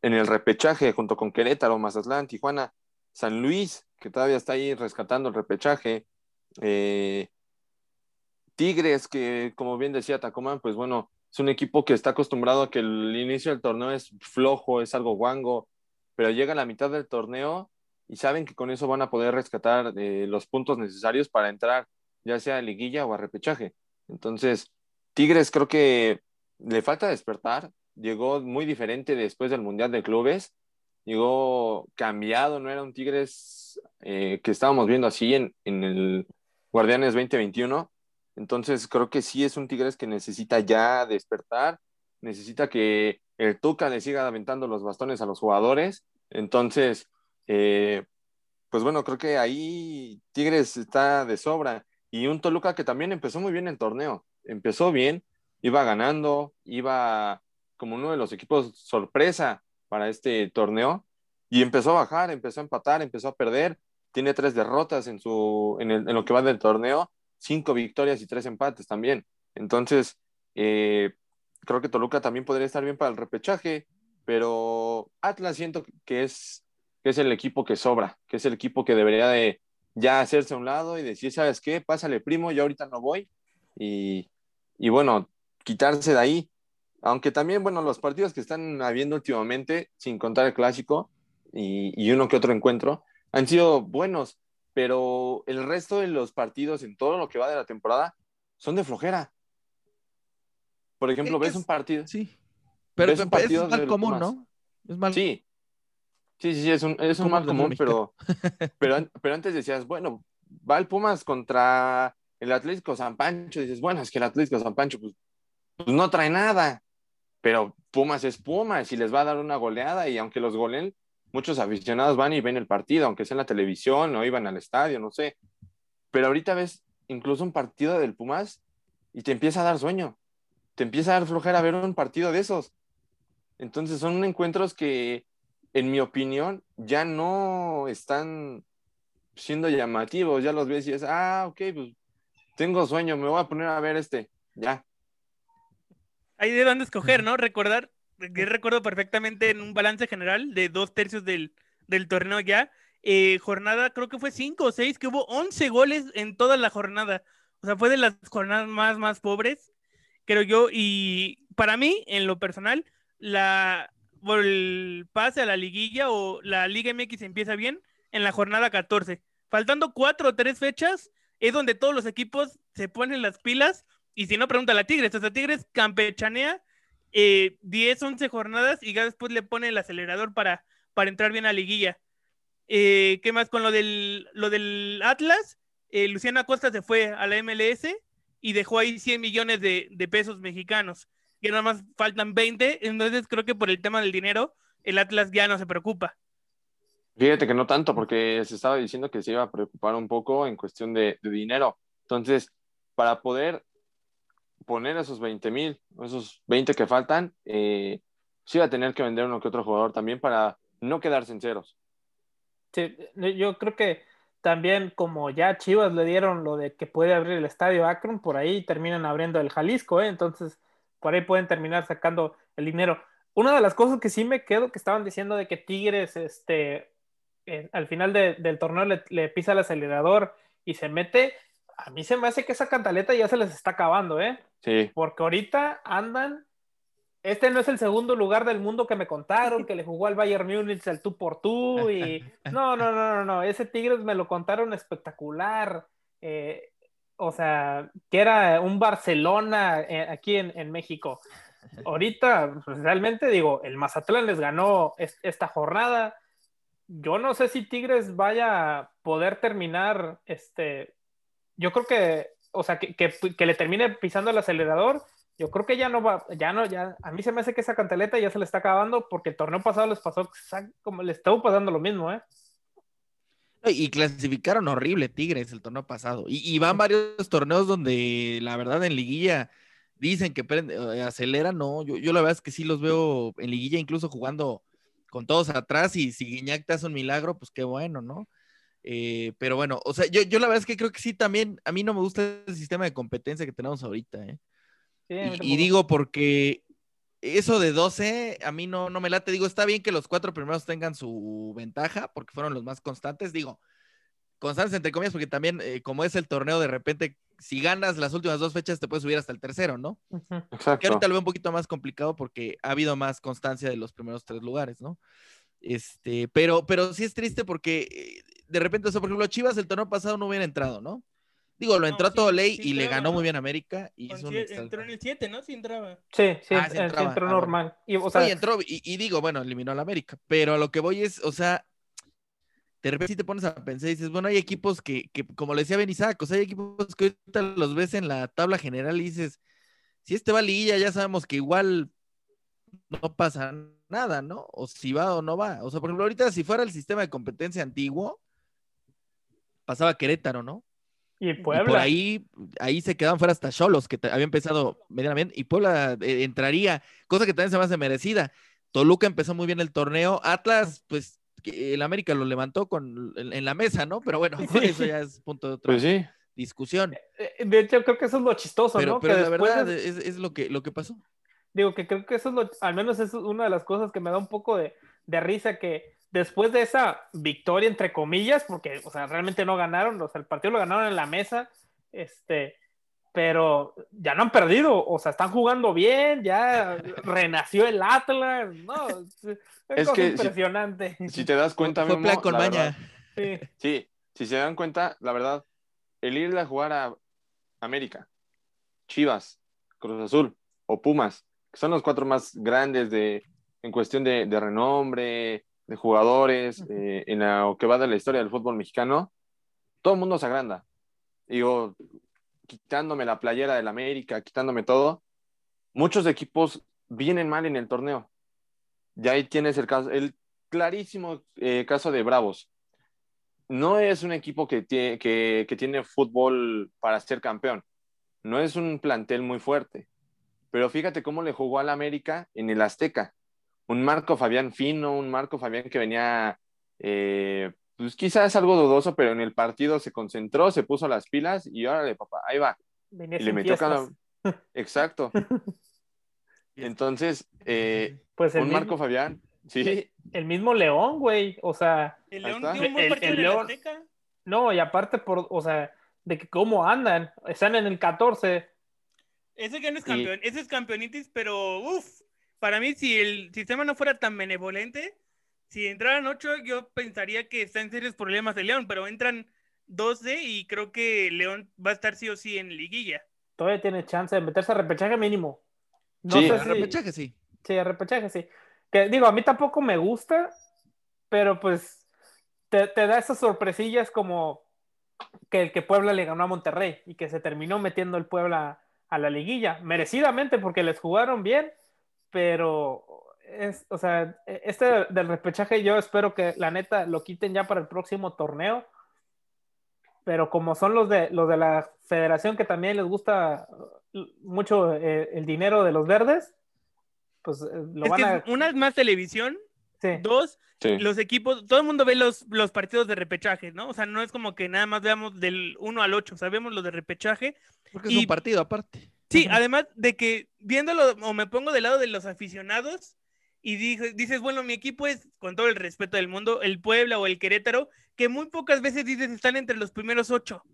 en el repechaje junto con Querétaro, Mazatlán, Tijuana, San Luis, que todavía está ahí rescatando el repechaje. Eh, Tigres, que como bien decía Tacoma, pues bueno, es un equipo que está acostumbrado a que el inicio del torneo es flojo, es algo guango, pero llega a la mitad del torneo y saben que con eso van a poder rescatar eh, los puntos necesarios para entrar ya sea a liguilla o a repechaje. Entonces, Tigres creo que le falta despertar, llegó muy diferente después del Mundial de Clubes, llegó cambiado, no era un Tigres eh, que estábamos viendo así en, en el Guardianes 2021. Entonces creo que sí es un Tigres que necesita ya despertar, necesita que el Tuca le siga aventando los bastones a los jugadores. Entonces, eh, pues bueno, creo que ahí Tigres está de sobra. Y un Toluca que también empezó muy bien el torneo, empezó bien, iba ganando, iba como uno de los equipos sorpresa para este torneo y empezó a bajar, empezó a empatar, empezó a perder, tiene tres derrotas en, su, en, en lo que va del torneo, cinco victorias y tres empates también. Entonces, eh, creo que Toluca también podría estar bien para el repechaje, pero Atlas siento que es, que es el equipo que sobra, que es el equipo que debería de ya hacerse a un lado y decir, ¿sabes qué? Pásale, primo, yo ahorita no voy. Y, y bueno, quitarse de ahí. Aunque también, bueno, los partidos que están habiendo últimamente, sin contar el clásico y, y uno que otro encuentro, han sido buenos pero el resto de los partidos en todo lo que va de la temporada son de flojera. Por ejemplo, ves un partido. Sí. Pero, es mal común, ¿no? Es mal. Sí. Sí, sí, sí, es un, es un mal común, pero, pero, pero antes decías, bueno, va el Pumas contra el Atlético San Pancho. dices, bueno, es que el Atlético San Pancho, pues, pues no trae nada. Pero Pumas es Pumas y les va a dar una goleada y aunque los goleen, muchos aficionados van y ven el partido, aunque sea en la televisión o iban al estadio, no sé. Pero ahorita ves incluso un partido del Pumas y te empieza a dar sueño, te empieza a dar flojera ver un partido de esos. Entonces son encuentros que, en mi opinión, ya no están siendo llamativos, ya los ves y es, ah, ok, pues tengo sueño, me voy a poner a ver este, ya. Hay de dónde escoger, ¿no? Recordar que recuerdo perfectamente en un balance general de dos tercios del, torneo ya, eh, jornada creo que fue cinco o seis, que hubo 11 goles en toda la jornada. O sea, fue de las jornadas más, más pobres, creo yo. Y para mí, en lo personal, la, el pase a la liguilla o la Liga MX empieza bien en la jornada 14. Faltando cuatro o tres fechas, es donde todos los equipos se ponen las pilas. Y si no, pregunta a la Tigres. O sea, Tigres campechanea eh, 10, 11 jornadas y ya después le pone el acelerador para, para entrar bien a liguilla. Eh, ¿Qué más con lo del, lo del Atlas? Eh, Luciana Costa se fue a la MLS y dejó ahí 100 millones de, pesos mexicanos. Y nada más faltan 20, entonces creo que por el tema del dinero, el Atlas ya no se preocupa. Fíjate que no tanto, porque se estaba diciendo que se iba a preocupar un poco en cuestión de, de dinero. Entonces, para poder poner esos 20 mil, esos 20 que faltan, eh, sí va a tener que vender uno que otro jugador también para no quedar sinceros. Sí, yo creo que también como ya Chivas le dieron lo de que puede abrir el estadio Akron, por ahí terminan abriendo el Jalisco, ¿eh? entonces por ahí pueden terminar sacando el dinero. Una de las cosas que sí me quedo que estaban diciendo de que Tigres, este, eh, al final del torneo le, le, pisa el acelerador y se mete, a mí se me hace que esa cantaleta ya se les está acabando, ¿eh? Sí. Porque ahorita andan. Este no es el segundo lugar del mundo que me contaron, que le jugó al Bayern Múnich el tú por tú. Y no, no, no, no, no. Ese Tigres me lo contaron espectacular. Eh, o sea, que era un Barcelona eh, aquí en, México. Ahorita, pues, realmente digo, el Mazatlán les ganó esta jornada. Yo no sé si Tigres vaya a poder terminar este, yo creo que, o sea, que, le termine pisando el acelerador, Yo creo que ya no va, ya no, ya, a mí se me hace que esa cantaleta ya se le está acabando porque el torneo pasado les pasó como le estuvo pasando lo mismo, ¿eh? Y clasificaron horrible Tigres el torneo pasado. Y, van varios torneos donde la verdad en liguilla dicen que eh, aceleran, no, yo, yo la verdad es que sí los veo en liguilla incluso jugando con todos atrás y si Guiñac te hace un milagro, pues qué bueno, ¿no? Eh, pero bueno, o sea, yo, yo la verdad es que creo que sí también, a mí no me gusta el sistema de competencia que tenemos ahorita, ¿eh? y, digo porque eso de 12 a mí no, no me late. Digo, está bien que los cuatro primeros tengan su ventaja porque fueron los más constantes. Digo, constantes entre comillas porque también eh, como es el torneo, de repente si ganas las últimas dos fechas te puedes subir hasta el tercero, ¿no? Exacto. Que ahorita lo veo un poquito más complicado porque ha habido más constancia de los primeros tres lugares, ¿no? Este, pero, pero sí es triste porque eh, de repente, o sea, por ejemplo, Chivas el torneo pasado no hubiera entrado, ¿no? Digo, lo entró a todo ley y le ganó muy bien a América. Y entró en el 7, ¿no? Sí entraba. Sí, sí, ah, entró ah, normal. Y, o sea... entró, y, digo, bueno, eliminó a la América. Pero a lo que voy es, o sea, de repente si te pones a pensar y dices, bueno, hay equipos que, que como le decía o sea, hay equipos que ahorita los ves en la tabla general y dices, si este va a liguilla, ya sabemos que igual no pasa nada, ¿no? O si va o no va. O sea, por ejemplo, ahorita si fuera el sistema de competencia antiguo, pasaba Querétaro, ¿no? Y Puebla. por ahí, ahí se quedaban fuera hasta Cholos, que había empezado medianamente, y Puebla eh, entraría, cosa que también se me hace merecida. Toluca empezó muy bien el torneo, Atlas, pues el América lo levantó con, en, la mesa, ¿no? Pero bueno, eso ya es punto de otra pues discusión. Eh, eh, de hecho, creo que eso es lo chistoso, pero, ¿no? Pero la verdad es, lo, que, lo que pasó. Digo que creo que eso es lo, al menos es una de las cosas que me da un poco de, de risa, que después de esa victoria, entre comillas, porque, o sea, realmente no ganaron, o sea, el partido lo ganaron en la mesa, este, pero ya no han perdido, o sea, están jugando bien, ya renació el Atlas, no, es, que impresionante. Si, te das cuenta, Fue plan con maña. Sí. sí, si se dan cuenta, la verdad, el irle a jugar a América, Chivas, Cruz Azul o Pumas, son los cuatro más grandes de, en cuestión de, de renombre, de jugadores eh, en lo que va de la historia del fútbol mexicano, todo el mundo se agranda. Digo, quitándome la playera del América, quitándome todo, muchos equipos vienen mal en el torneo. Y ahí tienes el caso, el clarísimo eh, caso de Bravos. No es un equipo que tiene, que, que tiene fútbol para ser campeón. No es un plantel muy fuerte. Pero fíjate cómo le jugó al América en el Azteca un Marco Fabián fino, un Marco Fabián que venía, eh, pues quizás algo dudoso, pero en el partido se concentró, se puso las pilas y órale, papá, ahí va. y le metió cada... Exacto. Entonces, eh, pues un Marco Fabián, sí. El mismo León, güey, o sea. El León dio un buen partido el, León, No, y aparte, por, o sea, de que cómo andan, están en el 14. Ese que no es campeón, ese es campeonitis, pero uff, para mí, si el sistema no fuera tan benevolente, si entraran ocho, yo pensaría que está en serios problemas de León, pero entran 12 y creo que León va a estar sí o sí en liguilla. Todavía tiene chance de meterse a repechaje mínimo. No sí, sé a repechaje sí. Sí, a repechaje sí. Que digo, a mí tampoco me gusta, pero pues te, te da esas sorpresillas como que el que Puebla le ganó a Monterrey y que se terminó metiendo el Puebla a la liguilla, merecidamente porque les jugaron bien pero es, o sea, e, este del repechaje yo espero que la neta lo quiten ya para el próximo torneo. Pero como son los de los de la federación que también les gusta mucho eh, el dinero de los verdes, pues eh, lo van a... Una es más televisión, dos, los equipos, todo el mundo ve los, los partidos de repechaje, ¿no? O sea, no es como que nada más veamos del 1 al 8, sabemos los de repechaje. Porque es un partido aparte. Sí, además de que viéndolo o me pongo del lado de los aficionados y dices, bueno, mi equipo es, con todo el respeto del mundo, el Puebla o el Querétaro, que muy pocas veces dices están entre los primeros ocho.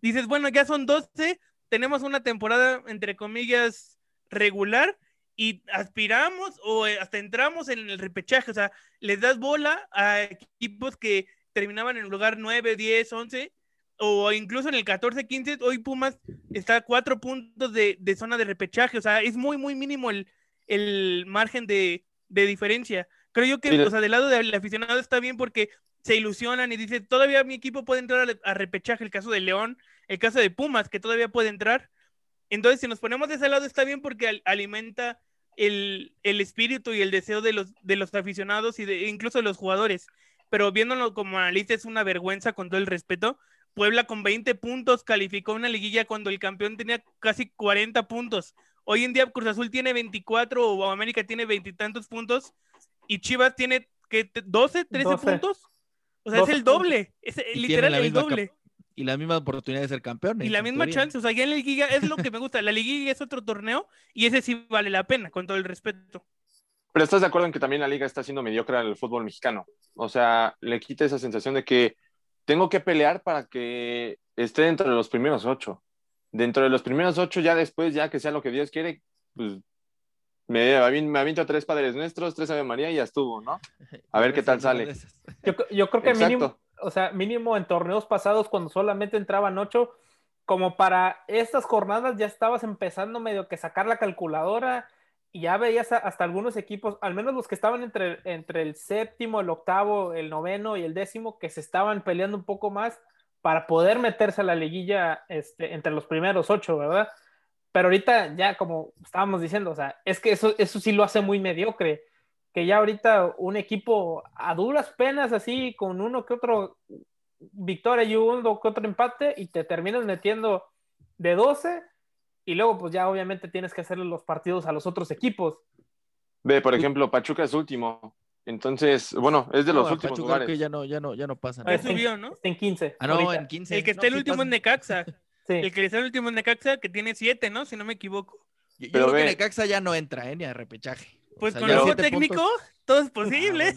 Dices, bueno, ya son 12, tenemos una temporada, entre comillas, regular y aspiramos o hasta entramos en el repechaje, o sea, les das bola a equipos que terminaban en lugar 9, 10, 11 o incluso en el 14-15, hoy Pumas está a cuatro puntos de, zona de repechaje, o sea, es muy, muy mínimo el, margen de, diferencia. Creo yo que, o sea, del lado del aficionado está bien porque se ilusionan y dicen, todavía mi equipo puede entrar a, repechaje, el caso de León, el caso de Pumas, que todavía puede entrar, Entonces, si nos ponemos de ese lado, está bien porque alimenta el, espíritu y el deseo de los, de los aficionados y de, incluso de los jugadores. Pero viéndolo como analista, es una vergüenza con todo el respeto. Puebla con 20 puntos calificó una liguilla cuando el campeón tenía casi 40 puntos. Hoy en día Cruz Azul tiene 24 o América tiene veintitantos puntos y Chivas tiene que 12, 13 puntos. O sea, es el doble, es literal el doble. Y la misma oportunidad de ser campeón. Y la misma chance, o sea, ya en la liguilla es lo que me gusta. La liguilla es otro torneo y ese sí vale la pena, con todo el respeto. Pero estás de acuerdo en que también la liga está siendo mediocre al fútbol mexicano. O sea, le quita esa sensación de que tengo que pelear para que esté dentro de los primeros ocho. Dentro de los primeros ocho, ya después, ya que sea lo que Dios quiere, pues me, me aviento tres Padres Nuestros, tres Ave María y ya estuvo, ¿no? A ver qué tal sale. Yo, creo que mínimo, o sea, mínimo en torneos pasados, cuando solamente entraban ocho, como para estas jornadas ya estabas empezando medio que sacar la calculadora y ya veías hasta algunos equipos, al menos los que estaban entre, entre el séptimo, el octavo, el noveno y el décimo, que se estaban peleando un poco más para poder meterse a la liguilla este, entre los primeros ocho, ¿verdad? Pero ahorita ya como estábamos diciendo, o sea, es que eso, eso sí lo hace muy mediocre, que ya ahorita un equipo a duras penas así, con uno que otro victoria y uno que otro empate, y te terminas metiendo de 12, y luego pues ya obviamente tienes que hacerle los partidos a los otros equipos. Ve, por ejemplo, Pachuca es último. Entonces, bueno, es de los últimos Pachuca lugares. Que ya no, ya no, ya no pasa. Ah, subió, ¿no? Está en 15. Ah, no, en 15. El que está el último es Necaxa. El que está el último es Necaxa, que tiene 7, ¿no? Si no me equivoco. Yo, creo que Necaxa ya no entra, ¿eh? Ni a repechaje. Pues con el nuevo técnico, todo es posible.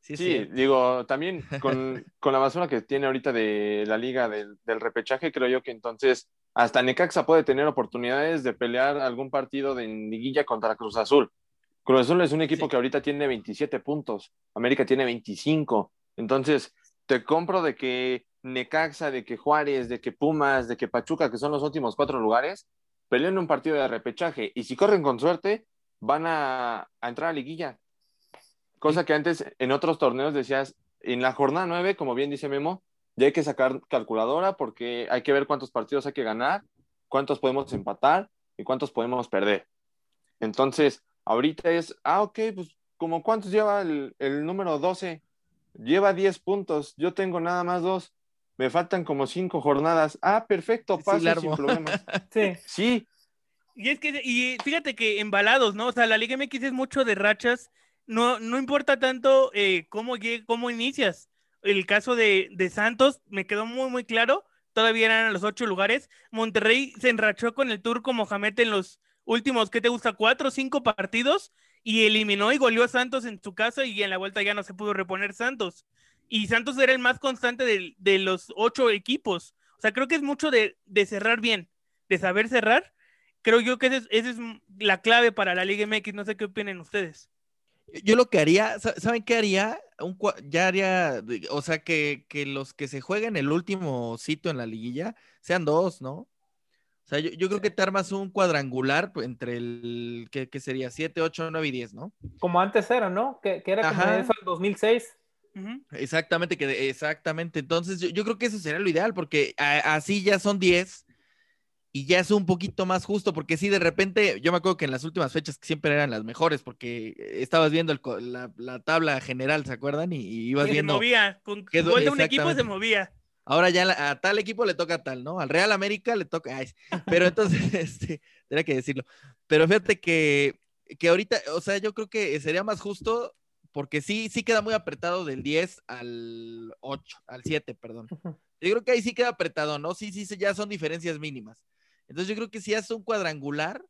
sí, digo, también con, con, la basura que tiene ahorita de la liga del, del, repechaje, creo yo que entonces hasta Necaxa puede tener oportunidades de pelear algún partido de liguilla contra Cruz Azul. Cruz Azul es un equipo que ahorita tiene 27 puntos, América tiene 25. Entonces, te compro de que Necaxa, de que Juárez, de que Pumas, de que Pachuca, que son los últimos cuatro lugares, peleen un partido de repechaje. Y si corren con suerte, van a, entrar a liguilla. Cosa que antes en otros torneos decías, en la jornada 9, como bien dice Memo, ya hay que sacar calculadora porque hay que ver cuántos partidos hay que ganar, cuántos podemos empatar y cuántos podemos perder. Entonces, ahorita es, ah, ok, pues como cuántos lleva el, número 12, lleva 10 puntos, yo tengo nada más dos, me faltan como cinco jornadas. Ah, perfecto, paso sin problemas. sí. Sí, y es que, y fíjate que embalados, ¿no? O sea, la Liga MX es mucho de rachas. No, no importa tanto eh, cómo, cómo inicias. El caso de, Santos me quedó muy, muy claro. Todavía eran los ocho lugares. Monterrey se enrachó con el turco Mohamed en los últimos, ¿qué te gusta? Cuatro o cinco partidos y eliminó y goleó a Santos en su casa y en la vuelta ya no se pudo reponer Santos. Y Santos era el más constante de, de los ocho equipos. O sea, creo que es mucho de, de cerrar bien, de saber cerrar creo yo que esa es, la clave para la Liga MX. No sé qué opinen ustedes. Yo lo que haría, ¿saben qué haría? Un, ya haría, o sea, que, los que se jueguen el último sitio en la liguilla sean dos, ¿no? O sea, yo, creo que te armas un cuadrangular entre el, ¿qué, sería? 7, 8, 9 y 10, ¿no? Como antes era, ¿no? Que, era como eso el 2006. Exactamente, que, exactamente. Entonces, yo, creo que eso sería lo ideal, porque así ya son 10 y ya es un poquito más justo, porque sí, de repente, yo me acuerdo que en las últimas fechas que siempre eran las mejores, porque estabas viendo la, tabla general, ¿se acuerdan? Y, ibas viendo. Se movía, con gol de un equipo se movía. Ahora ya a tal equipo le toca tal, ¿no? Al Real América le toca. pero entonces, este, tenía que decirlo. Pero fíjate que, que ahorita, o sea, yo creo que sería más justo, porque sí, sí queda muy apretado del 10 al 8, al 7, perdón. Yo creo que ahí sí queda apretado, ¿no? Sí, sí, ya son diferencias mínimas. Entonces yo creo que si haces un cuadrangular,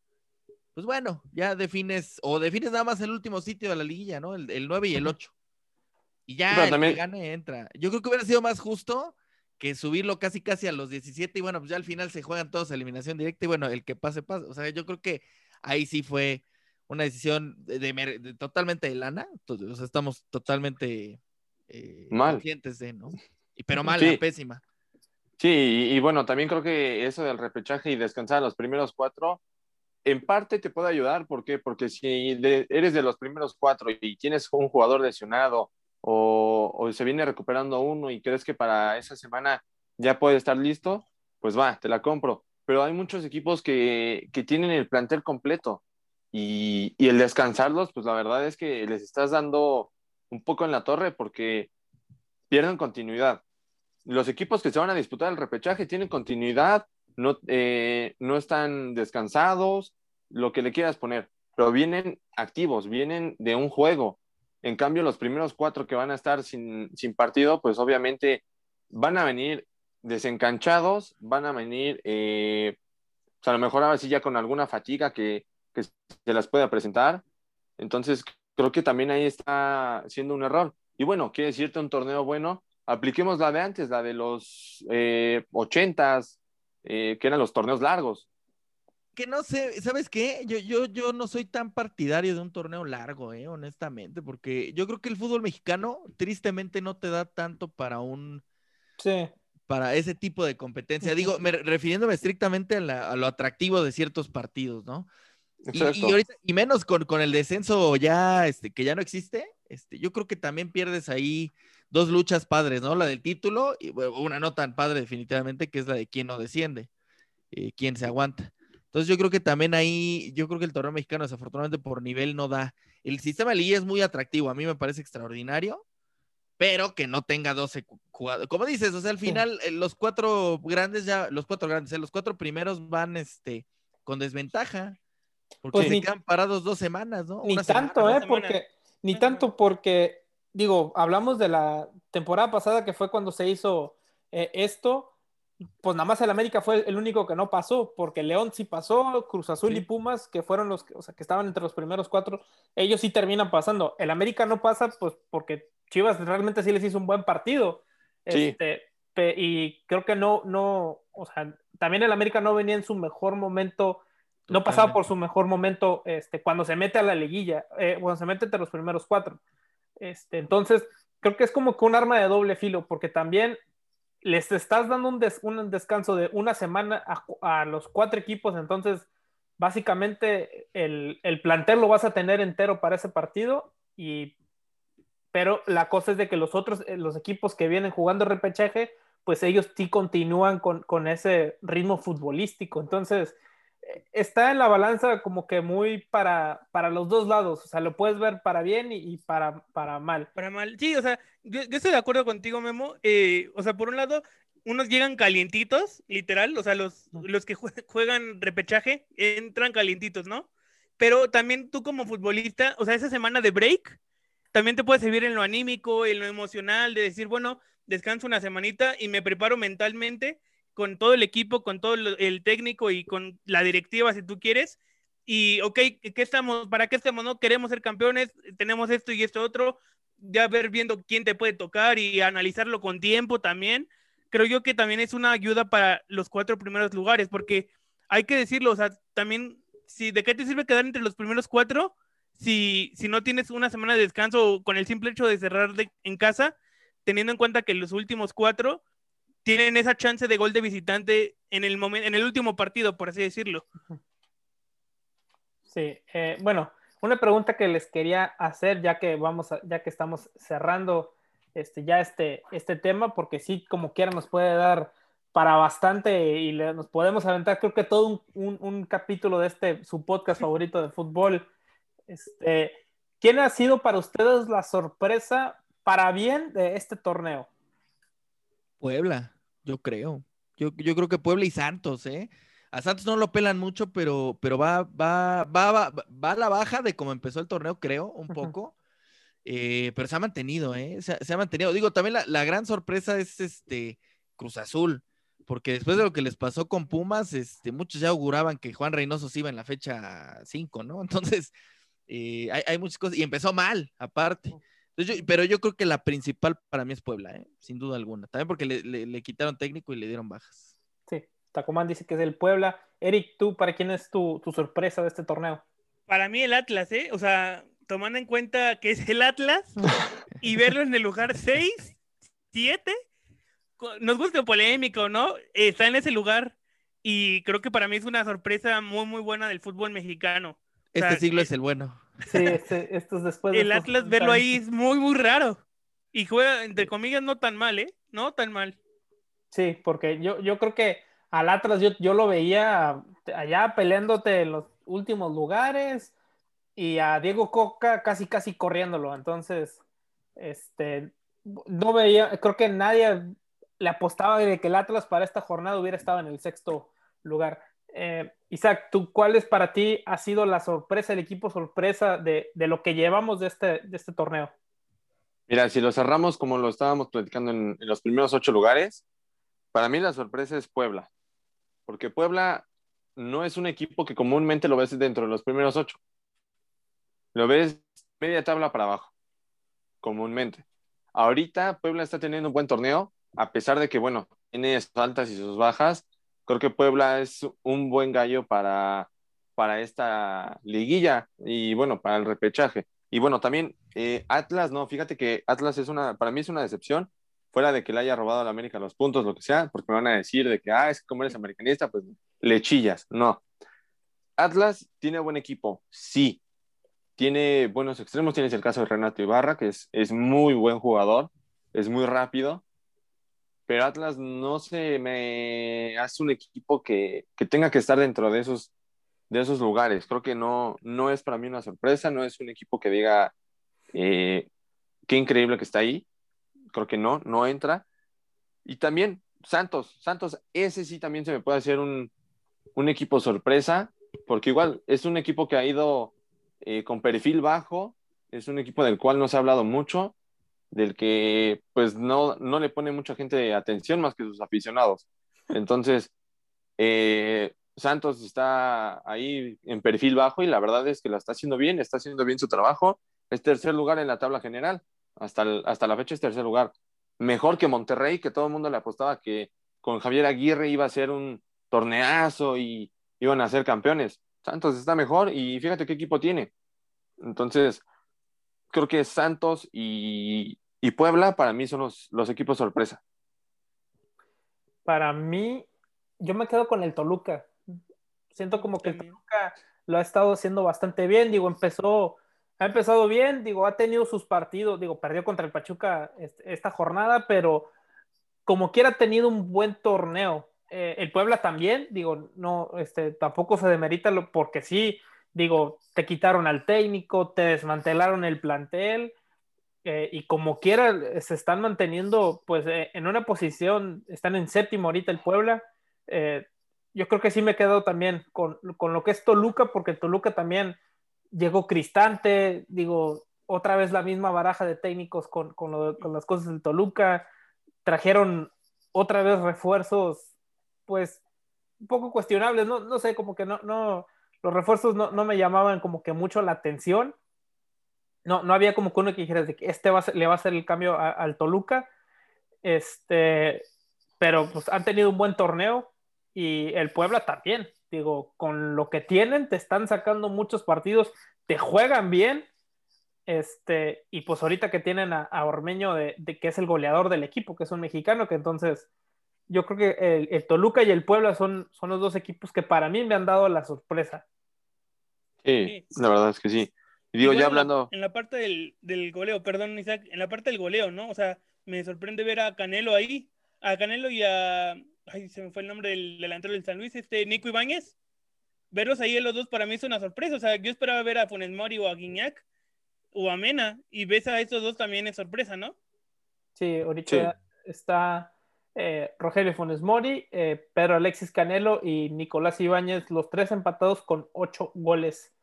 pues bueno, ya defines, o defines nada más el último sitio de la liguilla, ¿no? El, el 9 y el 8. Y ya el que gane entra. Yo creo que hubiera sido más justo que subirlo casi casi a los 17 y bueno, pues ya al final se juegan todos a eliminación directa y bueno, el que pase, pase. O sea, yo creo que ahí sí fue una decisión de, totalmente de lana. o sea, estamos totalmente eh, conscientes de, ¿no? Y, pero mal, pésima. Sí, y, bueno, también creo que eso del repechaje y descansar los primeros cuatro, en parte te puede ayudar. ¿Por qué? Porque si eres de los primeros cuatro y tienes un jugador lesionado o, se viene recuperando uno y crees que para esa semana ya puede estar listo, pues va, te la compro. pero hay muchos equipos que, que tienen el plantel completo y, y, el descansarlos, pues la verdad es que les estás dando un poco en la torre porque pierden continuidad. Los equipos que se van a disputar el repechaje tienen continuidad, no, eh, no están descansados, lo que le quieras poner, pero vienen activos, vienen de un juego. En cambio, los primeros cuatro que van a estar sin, sin partido, pues obviamente van a venir desencanchados, van a venir, eh, pues a lo mejor ahora sí ya con alguna fatiga que, que se las pueda presentar. Entonces, creo que también ahí está siendo un error. Y bueno, quiere decirte un torneo bueno, apliquemos la de antes, la de los eh, ochentas, eh, que eran los torneos largos. Que no sé, ¿sabes qué? Yo, yo, yo no soy tan partidario de un torneo largo, eh, honestamente, porque yo creo que el fútbol mexicano tristemente no te da tanto para un... Sí. Para ese tipo de competencia. Digo, me, refiriéndome estrictamente a, la, a, lo atractivo de ciertos partidos, ¿no? Y, y, ahorita, y, menos con, con, el descenso ya, este, que ya no existe, este, yo creo que también pierdes ahí dos luchas padres, ¿no? La del título y bueno, una no tan padre definitivamente, que es la de quién no desciende, eh, quién se aguanta. Entonces yo creo que también ahí, yo creo que el torneo mexicano desafortunadamente por nivel no da. El sistema de liga es muy atractivo, a mí me parece extraordinario, pero que no tenga 12 jugadores. Como dices, o sea, al final sí. los cuatro grandes ya, los cuatro grandes, ¿eh? los cuatro primeros van este, con desventaja. Porque pues se ni, quedan parados dos semanas, ¿no? Ni Una tanto, semana, ¿eh? Porque, ni tanto porque digo, hablamos de la temporada pasada que fue cuando se hizo eh, esto, pues nada más el América fue el único que no pasó, porque León sí pasó, Cruz Azul sí. y Pumas, que fueron los que, o sea, que estaban entre los primeros cuatro, ellos sí terminan pasando. El América no pasa, pues porque Chivas realmente sí les hizo un buen partido. Sí. Este, y creo que no, no, o sea, también el América no venía en su mejor momento, no pasaba por su mejor momento este, cuando se mete a la liguilla, eh, cuando se mete entre los primeros cuatro. Este, entonces, creo que es como que un arma de doble filo, porque también les estás dando un, des, un descanso de una semana a, los cuatro equipos, entonces básicamente el, el, plantel lo vas a tener entero para ese partido, y, pero la cosa es de que los otros, eh, los equipos que vienen jugando repechaje, pues ellos sí continúan con, con ese ritmo futbolístico, entonces está en la balanza como que muy para, para los dos lados, o sea, lo puedes ver para bien y, y para, para mal. Para mal, sí, o sea, yo, yo estoy de acuerdo contigo, Memo, eh, o sea, por un lado, unos llegan calientitos, literal, o sea, los, los que juegan repechaje entran calientitos, ¿no? Pero también tú como futbolista, o sea, esa semana de break, también te puede servir en lo anímico, en lo emocional, de decir, bueno, descanso una semanita y me preparo mentalmente con todo el equipo, con todo el técnico y con la directiva, si tú quieres. Y, ok, ¿qué estamos? ¿Para qué estamos? No queremos ser campeones, tenemos esto y esto otro. Ya ver viendo quién te puede tocar y analizarlo con tiempo también. Creo yo que también es una ayuda para los cuatro primeros lugares, porque hay que decirlo, o sea, también, si, ¿de qué te sirve quedar entre los primeros cuatro si, si no tienes una semana de descanso con el simple hecho de cerrar de, en casa, teniendo en cuenta que los últimos cuatro tienen esa chance de gol de visitante en el, momento, en el último partido, por así decirlo. Sí, eh, bueno, una pregunta que les quería hacer ya que vamos a, ya que estamos cerrando este, ya este, este tema, porque sí, como quiera, nos puede dar para bastante y le, nos podemos aventar, creo que todo un, un, un, capítulo de este, su podcast favorito de fútbol. Este, ¿Quién ha sido para ustedes la sorpresa para bien de este torneo? Puebla, yo creo. Yo, yo, creo que Puebla y Santos, ¿eh? A Santos no lo pelan mucho, pero, pero va, va, va, va, va a la baja de cómo empezó el torneo, creo, un poco. Eh, pero se ha mantenido, ¿eh? Se, se ha mantenido. Digo, también la, la, gran sorpresa es este Cruz Azul, porque después de lo que les pasó con Pumas, este, muchos ya auguraban que Juan Reynoso se iba en la fecha 5, ¿no? Entonces, eh, hay, hay, muchas cosas, y empezó mal, aparte. Entonces yo, pero yo creo que la principal para mí es Puebla, ¿eh? sin duda alguna. También porque le, le, le, quitaron técnico y le dieron bajas. Sí, Tacomán dice que es el Puebla. Eric, ¿tú para quién es tu, tu, sorpresa de este torneo? Para mí el Atlas, ¿eh? O sea, tomando en cuenta que es el Atlas y verlo en el lugar 6, 7, nos gusta polémico, ¿no? Está en ese lugar y creo que para mí es una sorpresa muy, muy buena del fútbol mexicano. Este o sea, siglo es el bueno. Sí, este, estos después. el de Atlas verlo ahí es muy, muy raro. Y juega, entre comillas, no tan mal, ¿eh? No tan mal. Sí, porque yo, yo creo que al Atlas yo, yo lo veía allá peleándote en los últimos lugares y a Diego Coca casi casi corriéndolo. Entonces, este, no veía, creo que nadie le apostaba de que el Atlas para esta jornada hubiera estado en el sexto lugar. Eh, Isaac, ¿tú cuál es para ti ha sido la sorpresa, el equipo sorpresa de, lo que llevamos de este, de este torneo? Mira, si lo cerramos como lo estábamos platicando en, en, los primeros ocho lugares, para mí la sorpresa es Puebla, porque Puebla no es un equipo que comúnmente lo ves dentro de los primeros ocho. Lo ves media tabla para abajo, comúnmente. Ahorita Puebla está teniendo un buen torneo, a pesar de que, bueno, tiene sus altas y sus bajas, creo que Puebla es un buen gallo para, para esta liguilla y bueno, para el repechaje. Y bueno, también eh, Atlas, no, fíjate que Atlas es una, para mí es una decepción, fuera de que le haya robado a la América los puntos, lo que sea, porque me van a decir de que, ah, es que como eres americanista, pues le chillas. No. Atlas tiene buen equipo, sí. Tiene buenos extremos, tienes el caso de Renato Ibarra, que es, es muy buen jugador, es muy rápido, pero Atlas no se me hace un equipo que, tenga que estar dentro de esos, de esos lugares. Creo que no, no es para mí una sorpresa, no es un equipo que diga eh, qué increíble que está ahí. Creo que no, no entra. Y también Santos, Santos, ese sí también se me puede hacer un, equipo sorpresa, porque igual es un equipo que ha ido eh, con perfil bajo, es un equipo del cual no se ha hablado mucho, del que pues no, no le pone mucha gente atención más que sus aficionados. Entonces, eh, Santos está ahí en perfil bajo y la verdad es que lo está haciendo bien, está haciendo bien su trabajo. Es tercer lugar en la tabla general, hasta, hasta la fecha es tercer lugar. Mejor que Monterrey, que todo el mundo le apostaba que con Javier Aguirre iba a ser un torneazo y iban a ser campeones. Santos está mejor y fíjate qué equipo tiene. Entonces, creo que Santos y, Puebla para mí son los, equipos sorpresa. Para mí, yo me quedo con el Toluca. Siento como que el Toluca lo ha estado haciendo bastante bien. Digo, empezó, ha empezado bien, digo, ha tenido sus partidos, digo, perdió contra el Pachuca esta jornada, pero como quiera ha tenido un buen torneo. Eh, el Puebla también, digo, no, este, tampoco se demerita porque sí, digo, te quitaron al técnico, te desmantelaron el plantel eh, y como quiera se están manteniendo pues eh, en una posición, están en séptimo ahorita el Puebla. Eh, yo creo que sí me quedo también con, lo que es Toluca, porque Toluca también llegó Cristante, digo, otra vez la misma baraja de técnicos con, las cosas del Toluca, trajeron otra vez refuerzos, pues, un poco cuestionables, no, no sé, como que no, no, los refuerzos no, me llamaban como que mucho la atención. No, no había como que uno que dijera de que este va le va a hacer el cambio al Toluca. Este, pero pues han tenido un buen torneo y el Puebla también. Digo, con lo que tienen, te están sacando muchos partidos, te juegan bien. Este, y pues ahorita que tienen a, Ormeño, de, que es el goleador del equipo, que es un mexicano, que entonces yo creo que el, Toluca y el Puebla son, son los dos equipos que para mí me han dado la sorpresa. Sí, la verdad es que sí. Y digo, ya hablando. En la parte del, del, goleo, perdón, Isaac, en la parte del goleo, ¿no? O sea, me sorprende ver a Canelo ahí, a Canelo y a. Ay, se me fue el nombre del delantero del San Luis, este Nico Ibáñez. Verlos ahí los dos para mí es una sorpresa. O sea, yo esperaba ver a Funes Mori o a Guiñac o a Mena, y ves a estos dos también es sorpresa, ¿no? Sí, ahorita está eh, Rogelio Funes Mori, eh, Pedro Alexis Canelo y Nicolás Ibáñez, los tres empatados con ocho goles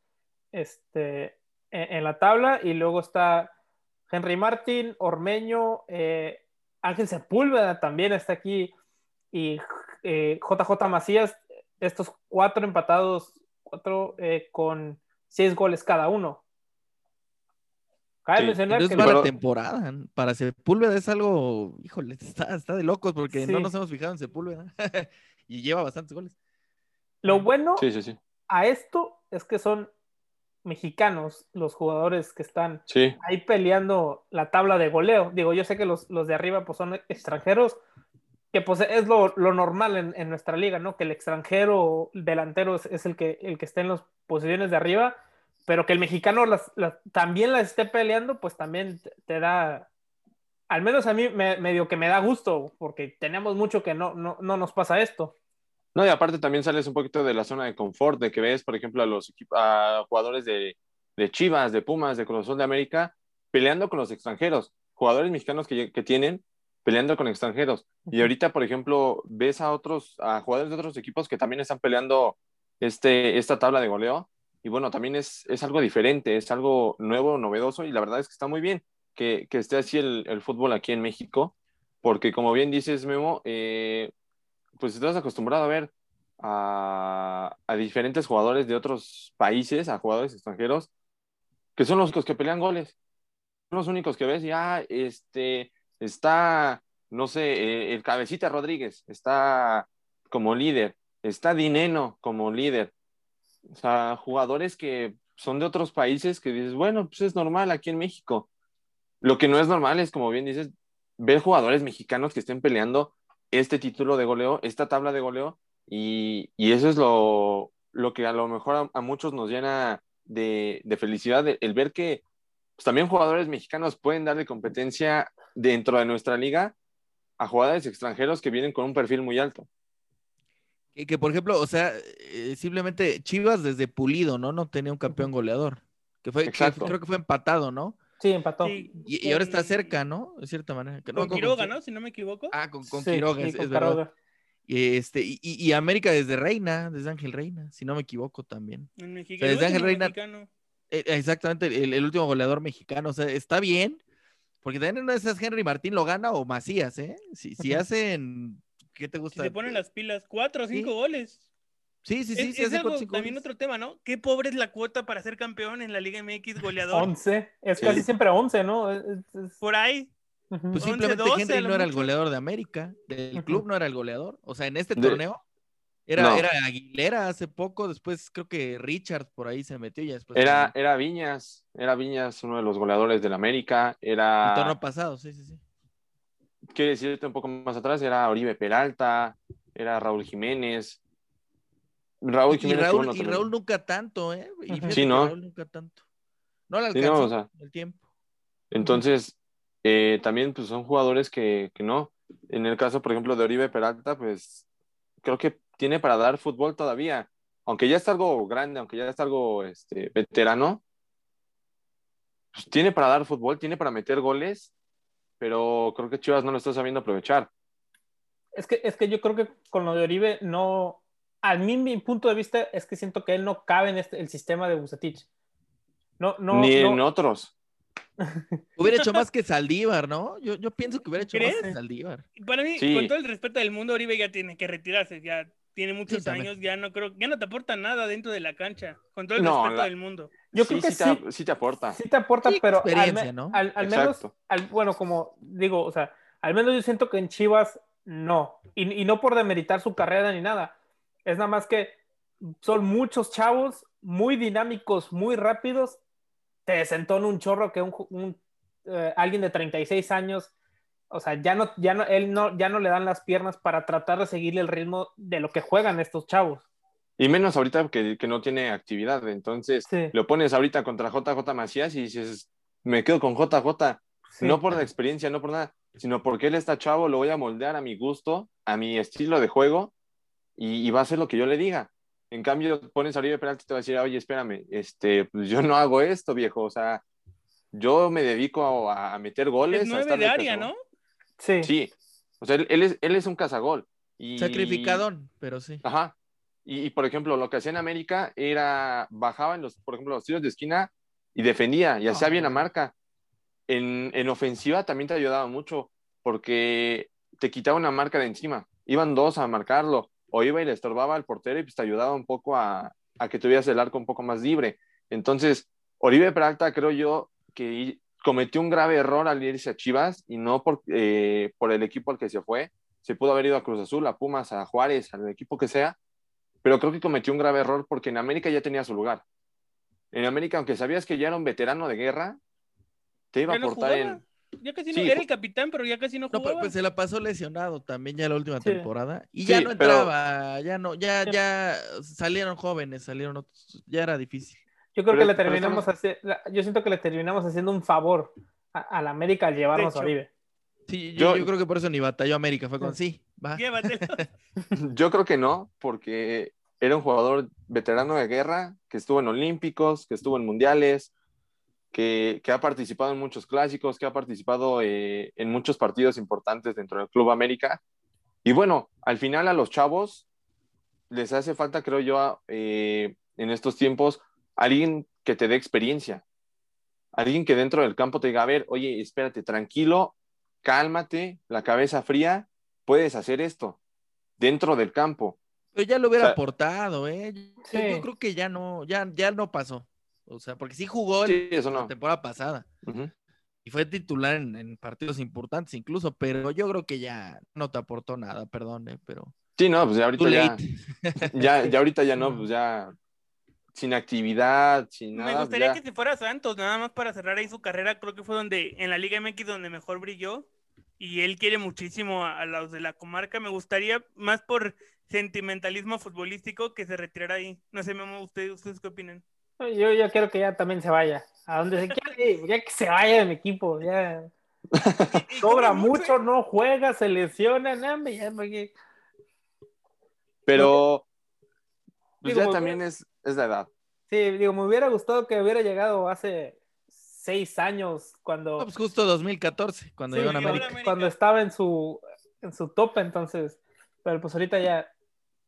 este, en, la tabla. Y luego está Henry Martín, Ormeño, eh, Ángel Sepúlveda también está aquí y JJ Macías, estos cuatro empatados, cuatro con seis goles cada uno. Cabe es para temporada. Para Sepúlveda es algo, híjole, está, de locos porque no nos hemos fijado en Sepúlveda. y lleva bastantes goles. Lo bueno a esto es que son mexicanos los jugadores que están ahí peleando la tabla de goleo. Digo, yo sé que los, de arriba pues son extranjeros, que pues es lo, normal en, nuestra liga, ¿no? Que el extranjero delantero es, es, el, que, el que está en las posiciones de arriba pero que el mexicano también las esté peleando, pues también te, da, al menos a mí me, medio que me da gusto, porque tenemos mucho que no, no, nos pasa esto. No, y aparte también sales un poquito de la zona de confort, de que ves, por ejemplo, a los a jugadores de, de, Chivas, de Pumas, de Azul de América, peleando con los extranjeros, jugadores mexicanos que, que tienen peleando con extranjeros. Y ahorita, por ejemplo, ves a otros, a jugadores de otros equipos que también están peleando este, esta tabla de goleo. Y bueno, también es, es algo diferente, es algo nuevo, novedoso, y la verdad es que está muy bien que, que esté así el, el, fútbol aquí en México, porque como bien dices, Memo, eh, pues estás acostumbrado a ver a, a, diferentes jugadores de otros países, a jugadores extranjeros, que son los que pelean goles. Son los únicos que ves y, ah, este, está, no sé, eh, el Cabecita Rodríguez, está como líder, está Dineno como líder. O sea, jugadores que son de otros países que dices, bueno, pues es normal aquí en México. Lo que no es normal es, como bien dices, ver jugadores mexicanos que estén peleando este título de goleo, esta tabla de goleo, y, y eso es lo, lo, que a lo mejor a, a muchos nos llena de, de felicidad, el ver que pues, también jugadores mexicanos pueden darle competencia dentro de nuestra liga a jugadores extranjeros que vienen con un perfil muy alto. Y que, por ejemplo, o sea, eh, simplemente Chivas desde Pulido, ¿no? No tenía un campeón goleador. Que fue, que, creo que fue empatado, ¿no? Sí, empató. Sí, y, y, ahora está cerca, ¿no? De cierta manera. Con no, Quiroga, con, ¿no? Si no me equivoco. Ah, con, con sí, Quiroga, es, es verdad. Y, este, y, y, América desde Reina, desde Ángel Reina, si no me equivoco también. En México, o sea, desde Ángel Reina. Mexicano. Eh, exactamente, el, el, último goleador mexicano. O sea, está bien, porque también no es Henry Martín lo gana o Macías, ¿eh? Si, si hacen, ¿qué te gusta? Si se ponen las pilas, cuatro o cinco ¿Sí? goles. Sí, sí, sí. Es, sí es algo, también goles. otro tema, ¿no? Qué pobre es la cuota para ser campeón en la Liga MX goleador. 11, es sí. casi siempre 11, ¿no? Es, es... Por ahí. Pues 11, simplemente 12, Henry no era el goleador de América, del club no era el goleador. O sea, en este torneo era, no. era Aguilera hace poco, después creo que Richard por ahí se metió y después. Era, era Viñas, era Viñas uno de los goleadores del América, era. El torneo pasado, sí, sí, sí. Quiero decirte un poco más atrás, era Oribe Peralta, era Raúl Jiménez. Raúl Jiménez. Y Raúl, y Raúl nunca tanto, ¿eh? Y sí, ¿no? Raúl nunca tanto. No le alcanzó sí, no, o sea, el tiempo. Entonces, eh, también pues, son jugadores que, que no. En el caso, por ejemplo, de Oribe Peralta, pues creo que tiene para dar fútbol todavía. Aunque ya está algo grande, aunque ya está algo este, veterano, pues tiene para dar fútbol, tiene para meter goles, pero creo que Chivas no lo está sabiendo aprovechar. Es que, es que yo creo que con lo de Oribe no, a mí mi punto de vista es que siento que él no cabe en este, el sistema de Bucetich. No, no, Ni no. en otros. hubiera hecho más que Saldívar, ¿no? Yo, yo pienso que hubiera hecho ¿Crees? más que Saldívar. Para mí, sí. con todo el respeto del mundo, Oribe ya tiene que retirarse, ya tiene muchos sí, años, ya no creo, ya no te aporta nada dentro de la cancha, con todo el no, respeto la... del mundo. Yo creo que sí, te, sí te aporta. Sí te aporta, pero al, ¿no? al, al menos, al, bueno, como digo, o sea, al menos yo siento que en Chivas no, y, y no por demeritar su carrera ni nada, es nada más que son muchos chavos muy dinámicos, muy rápidos, te desentona un chorro que un, un eh, alguien de 36 años, o sea, ya no, ya no, él no, ya no le dan las piernas para tratar de seguirle el ritmo de lo que juegan estos chavos. Y menos ahorita que, que no tiene actividad, entonces sí. lo pones ahorita contra JJ Macías y dices, me quedo con JJ, sí. no por la experiencia, no por nada, sino porque él está chavo, lo voy a moldear a mi gusto, a mi estilo de juego y, y va a hacer lo que yo le diga. En cambio, pones a Oribe Peralta y te va a decir, oye, espérame, este, pues yo no hago esto, viejo, o sea, yo me dedico a, a meter goles. Es nueve de área, ¿no? Sí. Sí, o sea, él, él, es, él es un cazagol. Y... Sacrificadón, pero sí. Ajá. Y, y, por ejemplo, lo que hacía en América era, bajaba en los, por ejemplo, los tiros de esquina y defendía, y hacía oh. bien la marca. En, en ofensiva también te ayudaba mucho, porque te quitaba una marca de encima. Iban dos a marcarlo o iba y le estorbaba al portero y pues te ayudaba un poco a, a que tuvieras el arco un poco más libre. Entonces, Oribe Peralta creo yo que cometió un grave error al irse a Chivas y no por, eh, por el equipo al que se fue. Se pudo haber ido a Cruz Azul, a Pumas, a Juárez, al equipo que sea, pero creo que cometió un grave error porque en América ya tenía su lugar. En América, aunque sabías que ya era un veterano de guerra, te iba a aportar en, ya casi no, sí, era el capitán, pero ya casi no jugaba. No, pues se la pasó lesionado también ya la última sí. temporada. Y ya no entraba, pero... ya no, ya, ya salieron jóvenes, salieron otros, ya era difícil. Yo creo pero, que le terminamos haciendo, yo siento que le terminamos haciendo un favor a, a la América al llevarnos a Oribe. Sí, yo, Yo- yo creo que por eso ni batalló América. Fue con sí, va. Yo creo que no, porque era un jugador veterano de guerra, que estuvo en Olímpicos, que estuvo en Mundiales, que, que ha participado en muchos clásicos, que ha participado eh, en muchos partidos importantes dentro del Club América. Y bueno, al final a los chavos les hace falta, creo yo, eh, en estos tiempos, alguien que te dé experiencia. Alguien que dentro del campo te diga, a ver, oye, espérate, tranquilo, cálmate, la cabeza fría, puedes hacer esto dentro del campo. Pero ya lo hubiera O sea, aportado, ¿eh? Yo, Sí. yo creo que ya no, ya, ya no pasó. O sea, porque sí jugó en Sí, eso la temporada pasada y fue titular en, en partidos importantes incluso, pero yo creo que ya no te aportó nada, perdón, ¿eh? pero Sí, no, pues ya ahorita ya, ya, ya ahorita ya no, pues ya sin actividad, sin Me nada. gustaría ya. que se fuera a Santos, nada más para cerrar ahí su carrera. Creo que fue donde en la Liga MX donde mejor brilló. Y él quiere muchísimo a, a los de la comarca. Me gustaría, más por sentimentalismo futbolístico, que se retirara ahí. No sé, Memo, ¿ustedes, ustedes qué opinan? Yo, yo quiero que ya también se vaya. A donde se quiera, ir, ya que se vaya de mi equipo. Ya cobra mucho, no juega, se lesiona, nada, me ya Pero pues Digo, ya pues, también es, es la edad. Sí, digo, me hubiera gustado que hubiera llegado hace seis años cuando, No, pues justo 2014, cuando Sí, llegó a. América. cuando estaba en su en su tope, entonces, pero pues ahorita ya,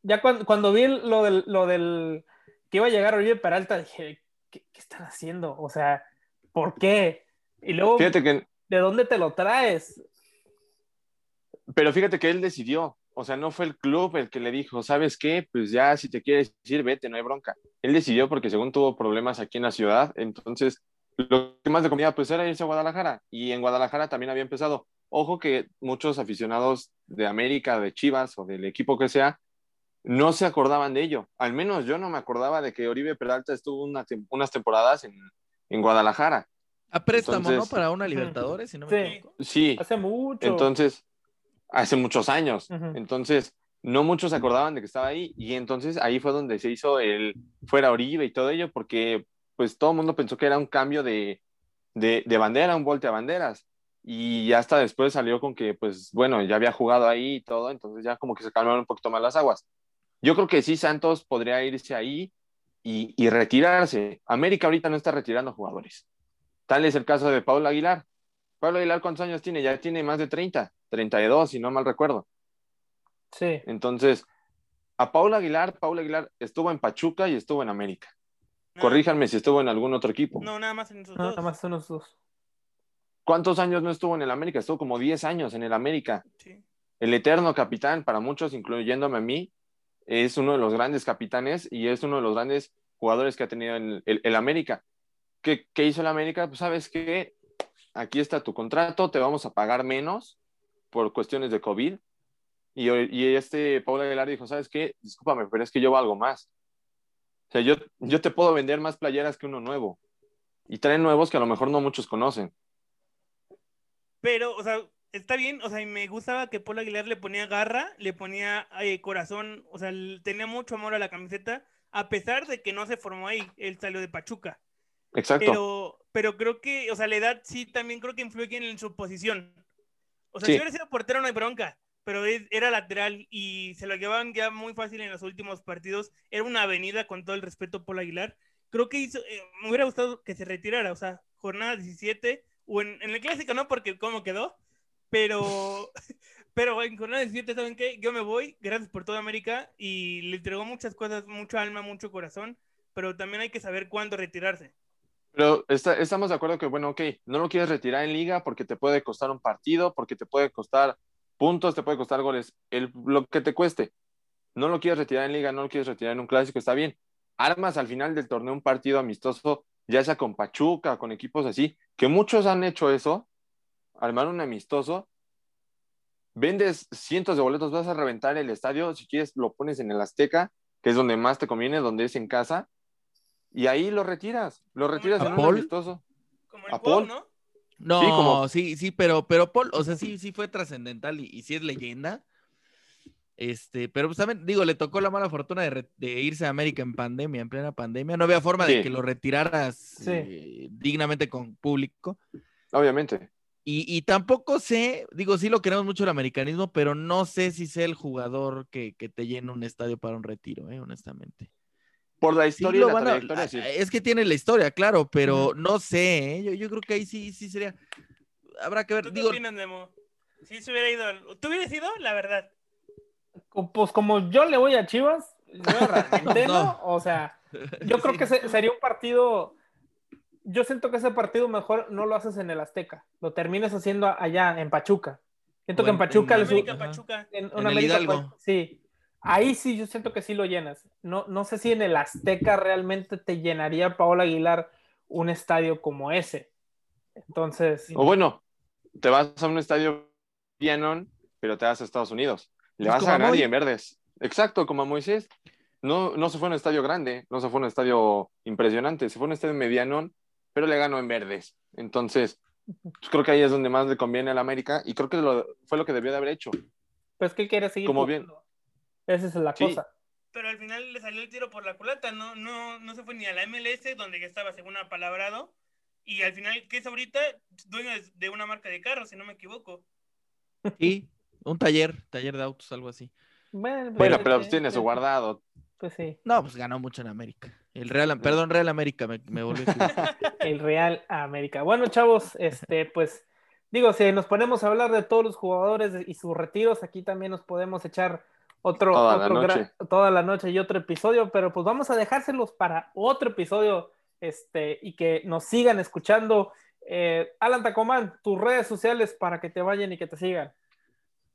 ya cuando, cuando vi lo del, lo del que iba a llegar Oribe Peralta, dije, ¿qué, qué están haciendo? O sea, ¿por qué? Y luego, Fíjate que, ¿de dónde te lo traes? pero fíjate que él decidió. O sea, no fue el club el que le dijo, ¿sabes qué? Pues ya si te quieres ir, vete, no hay bronca. Él decidió porque según tuvo problemas aquí en la ciudad, entonces lo que más le convenía pues era irse a Guadalajara. Y en Guadalajara también había empezado. Ojo que muchos aficionados de América, de Chivas o del equipo que sea, no se acordaban de ello. Al menos yo no me acordaba de que Oribe Peralta estuvo una tem- unas temporadas en, en Guadalajara. A préstamo, ¿no? Para una Libertadores, si no me Sí. equivoco. Sí, Hace mucho. entonces, hace muchos años. Entonces, no muchos se acordaban de que estaba ahí y entonces ahí fue donde se hizo el fuera Oribe y todo ello porque pues todo el mundo pensó que era un cambio de, de, de bandera, un volte a banderas. Y hasta después salió con que, pues bueno, ya había jugado ahí y todo, entonces ya como que se calmaron un poquito más las aguas. Yo creo que sí, Santos podría irse ahí y, y retirarse. América ahorita no está retirando jugadores. Tal es el caso de Pablo Aguilar. Pablo Aguilar, ¿cuántos años tiene? Ya tiene más de 30, 32, si no mal recuerdo. Sí. Entonces, a Paula Aguilar, Paula Aguilar estuvo en Pachuca y estuvo en América. Ah, Corríjanme si estuvo en algún otro equipo. No, nada más en esos No, dos. nada más son los dos. ¿Cuántos años no estuvo en el América? Estuvo como 10 años en el América. Sí. El eterno capitán, para muchos, incluyéndome a mí, es uno de los grandes capitanes y es uno de los grandes jugadores que ha tenido el, el- América. ¿Qué, ¿Qué hizo el América? Pues sabes que aquí está tu contrato, te vamos a pagar menos por cuestiones de COVID. Y, y este Paula Aguilar dijo, ¿sabes qué? Discúlpame, pero es que yo valgo más. O sea, yo, yo te puedo vender más playeras que uno nuevo. Y traen nuevos que a lo mejor no muchos conocen. Pero, o sea, está bien, o sea, y me gustaba que Paul Aguilar le ponía garra, le ponía eh, corazón, o sea, tenía mucho amor a la camiseta, a pesar de que no se formó ahí, él salió de Pachuca. Exacto. Pero, pero creo que, o sea, la edad sí también creo que influye en su posición. O sea, Sí. si hubiera sido portero no hay bronca, pero es- era lateral y se lo llevaban ya muy fácil en los últimos partidos. Era una avenida con todo el respeto por Aguilar. Creo que hizo, eh, me hubiera gustado que se retirara, o sea, jornada 17, o en, en el clásico no, porque cómo quedó, pero, pero en jornada 17, ¿saben qué? Yo me voy, gracias por toda América, y le entregó muchas cosas, mucho alma, mucho corazón, pero también hay que saber cuándo retirarse. Pero está- estamos de acuerdo que, bueno, ok, no lo quieres retirar en liga porque te puede costar un partido, porque te puede costar puntos, te puede costar goles, el, lo que te cueste. No lo quieres retirar en liga, no lo quieres retirar en un clásico, está bien. Armas al final del torneo un partido amistoso, ya sea con Pachuca, con equipos así, que muchos han hecho eso, armar un amistoso, vendes cientos de boletos, vas a reventar el estadio, si quieres lo pones en el Azteca, que es donde más te conviene, donde es en casa, y ahí lo retiras, lo retiras ¿A en un amistoso. Como el ¿A Paul? ¿no? No, Sí, sí, como- sí, pero, pero Paul, o sea, sí, sí fue trascendental y, y sí es leyenda. Este, pero pues también, digo, le tocó la mala fortuna de, re- de irse a América en pandemia, en plena pandemia. No había forma de que lo retiraras Sí. eh, dignamente con público. Obviamente. Y, tampoco sé, digo, sí lo queremos mucho el americanismo, pero no sé si sea el jugador que, te llena un estadio para un retiro, eh, honestamente. Por la historia y la trayectoria, sí. Es que tiene la historia, claro, pero no sé, ¿eh? yo, creo que ahí sí, sí sería. Habrá que ver. ¿Tú qué opinas, Nemo? Si se hubiera ido. ¿Tú hubieras ido? La verdad. Pues como yo le voy a Chivas, yo realmente no. O sea, yo creo que sería un partido yo siento que ese partido mejor no lo haces en el Azteca, lo terminas haciendo allá en Pachuca. Siento que en Pachuca, en, América, Pachuca. en, América, sí. Ahí sí, yo siento que sí lo llenas. No, no sé si en el Azteca realmente te llenaría Paola Aguilar un estadio como ese. Entonces. O bueno, te vas a un estadio pianón, pero te vas a Estados Unidos. Le pues vas a nadie en verdes. Exacto, como a Moisés. No, no se fue a un estadio grande, no se fue a un estadio impresionante, se fue a un estadio medianón pero le ganó en verdes. Entonces, pues, creo que ahí es donde más le conviene al América y creo que lo, fue lo que debió de haber hecho. Pues que él quiere seguir. Como bien. Esa es la cosa. Pero al final le salió el tiro por la culata, no, no, no se fue ni a la MLS, donde ya estaba según apalabrado, y al final, ¿qué es ahorita? Dueño de una marca de carros, si no me equivoco. Sí, un taller, taller de autos, algo así. Bueno, pero pues, pues tiene su guardado. Pues sí. No, pues ganó mucho en América. El Real, perdón, Real América, me, me volvió El Real América. Bueno, chavos, este, pues, digo, si nos ponemos a hablar de todos los jugadores y sus retiros, aquí también nos podemos echar otro, toda, la noche. toda la noche y otro episodio, pero pues vamos a dejárselos para otro episodio, este, y que nos sigan escuchando. Eh, Alan Tacomán, tus redes sociales para que te vayan y que te sigan.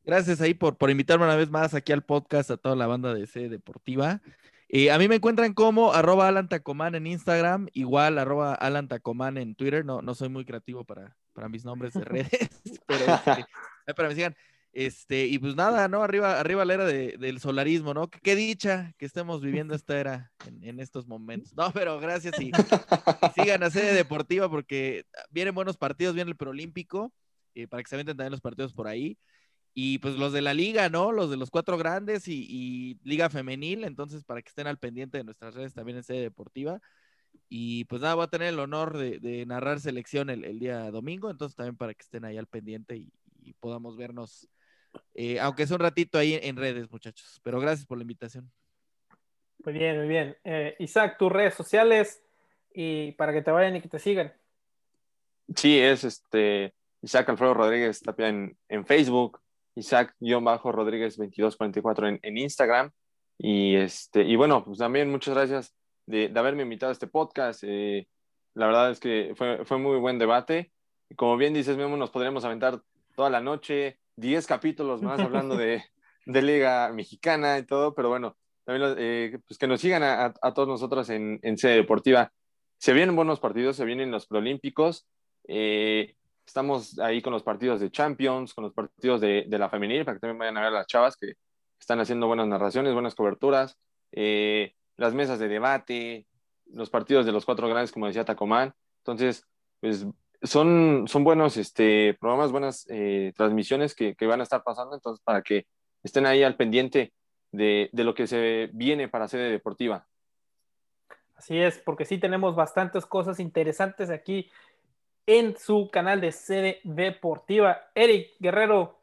Gracias ahí por, por invitarme una vez más aquí al podcast a toda la banda de C Deportiva. Eh, a mí me encuentran como arroba Alan Tacomán en Instagram, igual arroba Alan Tacomán en Twitter. No, no soy muy creativo para, para mis nombres de redes, pero este, para me sigan. Este, y pues nada, ¿no? Arriba, arriba la era del solarismo, ¿no? Qué, dicha que estemos viviendo esta era en, estos momentos. No, pero gracias y, sigan a sede deportiva porque vienen buenos partidos, viene el preolímpico, eh, para que se avienten también los partidos por ahí. Y pues los de la liga, ¿no? Los de los cuatro grandes y, liga femenil, entonces para que estén al pendiente de nuestras redes también en sede deportiva. Y pues nada, voy a tener el honor de, narrar selección el, día domingo, entonces también para que estén ahí al pendiente y, podamos vernos, eh, aunque sea un ratito ahí en, redes, muchachos. Pero gracias por la invitación. Muy bien, muy bien. Eh, Isaac, tus redes sociales y para que te vayan y que te sigan. Sí, es este Isaac Alfredo Rodríguez Tapia en, en Facebook, Isaac-Rodríguez 2244 en, en Instagram. Y, este, y bueno, pues también muchas gracias de, haberme invitado a este podcast. Eh, la verdad es que fue, fue muy buen debate. Y como bien dices, Memo, nos podremos aventar toda la noche, 10 capítulos más hablando de, de, Liga Mexicana y todo, pero bueno, también eh, pues que nos sigan a, a, todos nosotros en, en, sede deportiva. Se vienen buenos partidos, se vienen los preolímpicos. Eh, Estamos ahí con los partidos de Champions, con los partidos de, la femenil, para que también vayan a ver a las chavas que están haciendo buenas narraciones, buenas coberturas, eh, las mesas de debate, los partidos de los cuatro grandes, como decía Tacomán. Entonces, pues son, son buenos este, programas, buenas eh, transmisiones que, van a estar pasando, entonces para que estén ahí al pendiente de, de, lo que se viene para sede deportiva. Así es, porque sí tenemos bastantes cosas interesantes aquí en su canal de sede deportiva. Eric Guerrero,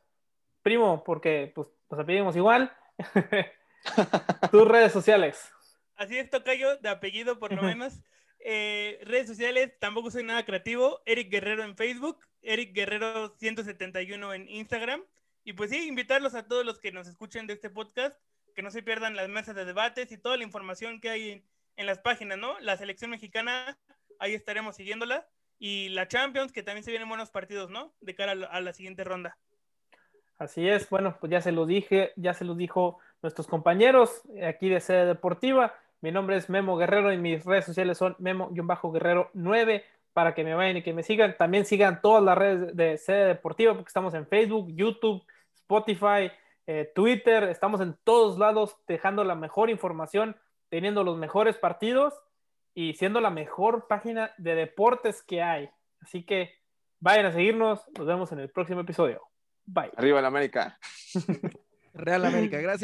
primo, porque pues nos apellidamos igual. Tus redes sociales. Así es, Tocayo, de apellido por lo menos. Eh, redes sociales, tampoco soy nada creativo. Eric Guerrero en Facebook, Eric Guerrero 171 en Instagram. Y pues sí, invitarlos a todos los que nos escuchen de este podcast, que no se pierdan las mesas de debates y toda la información que hay en, en las páginas, ¿no? La selección mexicana, ahí estaremos siguiéndola y la Champions, que también se vienen buenos partidos, ¿no? De cara a la, siguiente ronda. Así es, bueno, pues ya se lo dije, ya se lo dijo nuestros compañeros aquí de Sede Deportiva. Mi nombre es Memo Guerrero y mis redes sociales son Memo-Guerrero 9 para que me vayan y que me sigan. También sigan todas las redes de Sede Deportiva porque estamos en Facebook, YouTube, Spotify, eh, Twitter, estamos en todos lados dejando la mejor información, teniendo los mejores partidos y siendo la mejor página de deportes que hay. Así que vayan a seguirnos. Nos vemos en el próximo episodio. Bye. Arriba la América. Real América, gracias.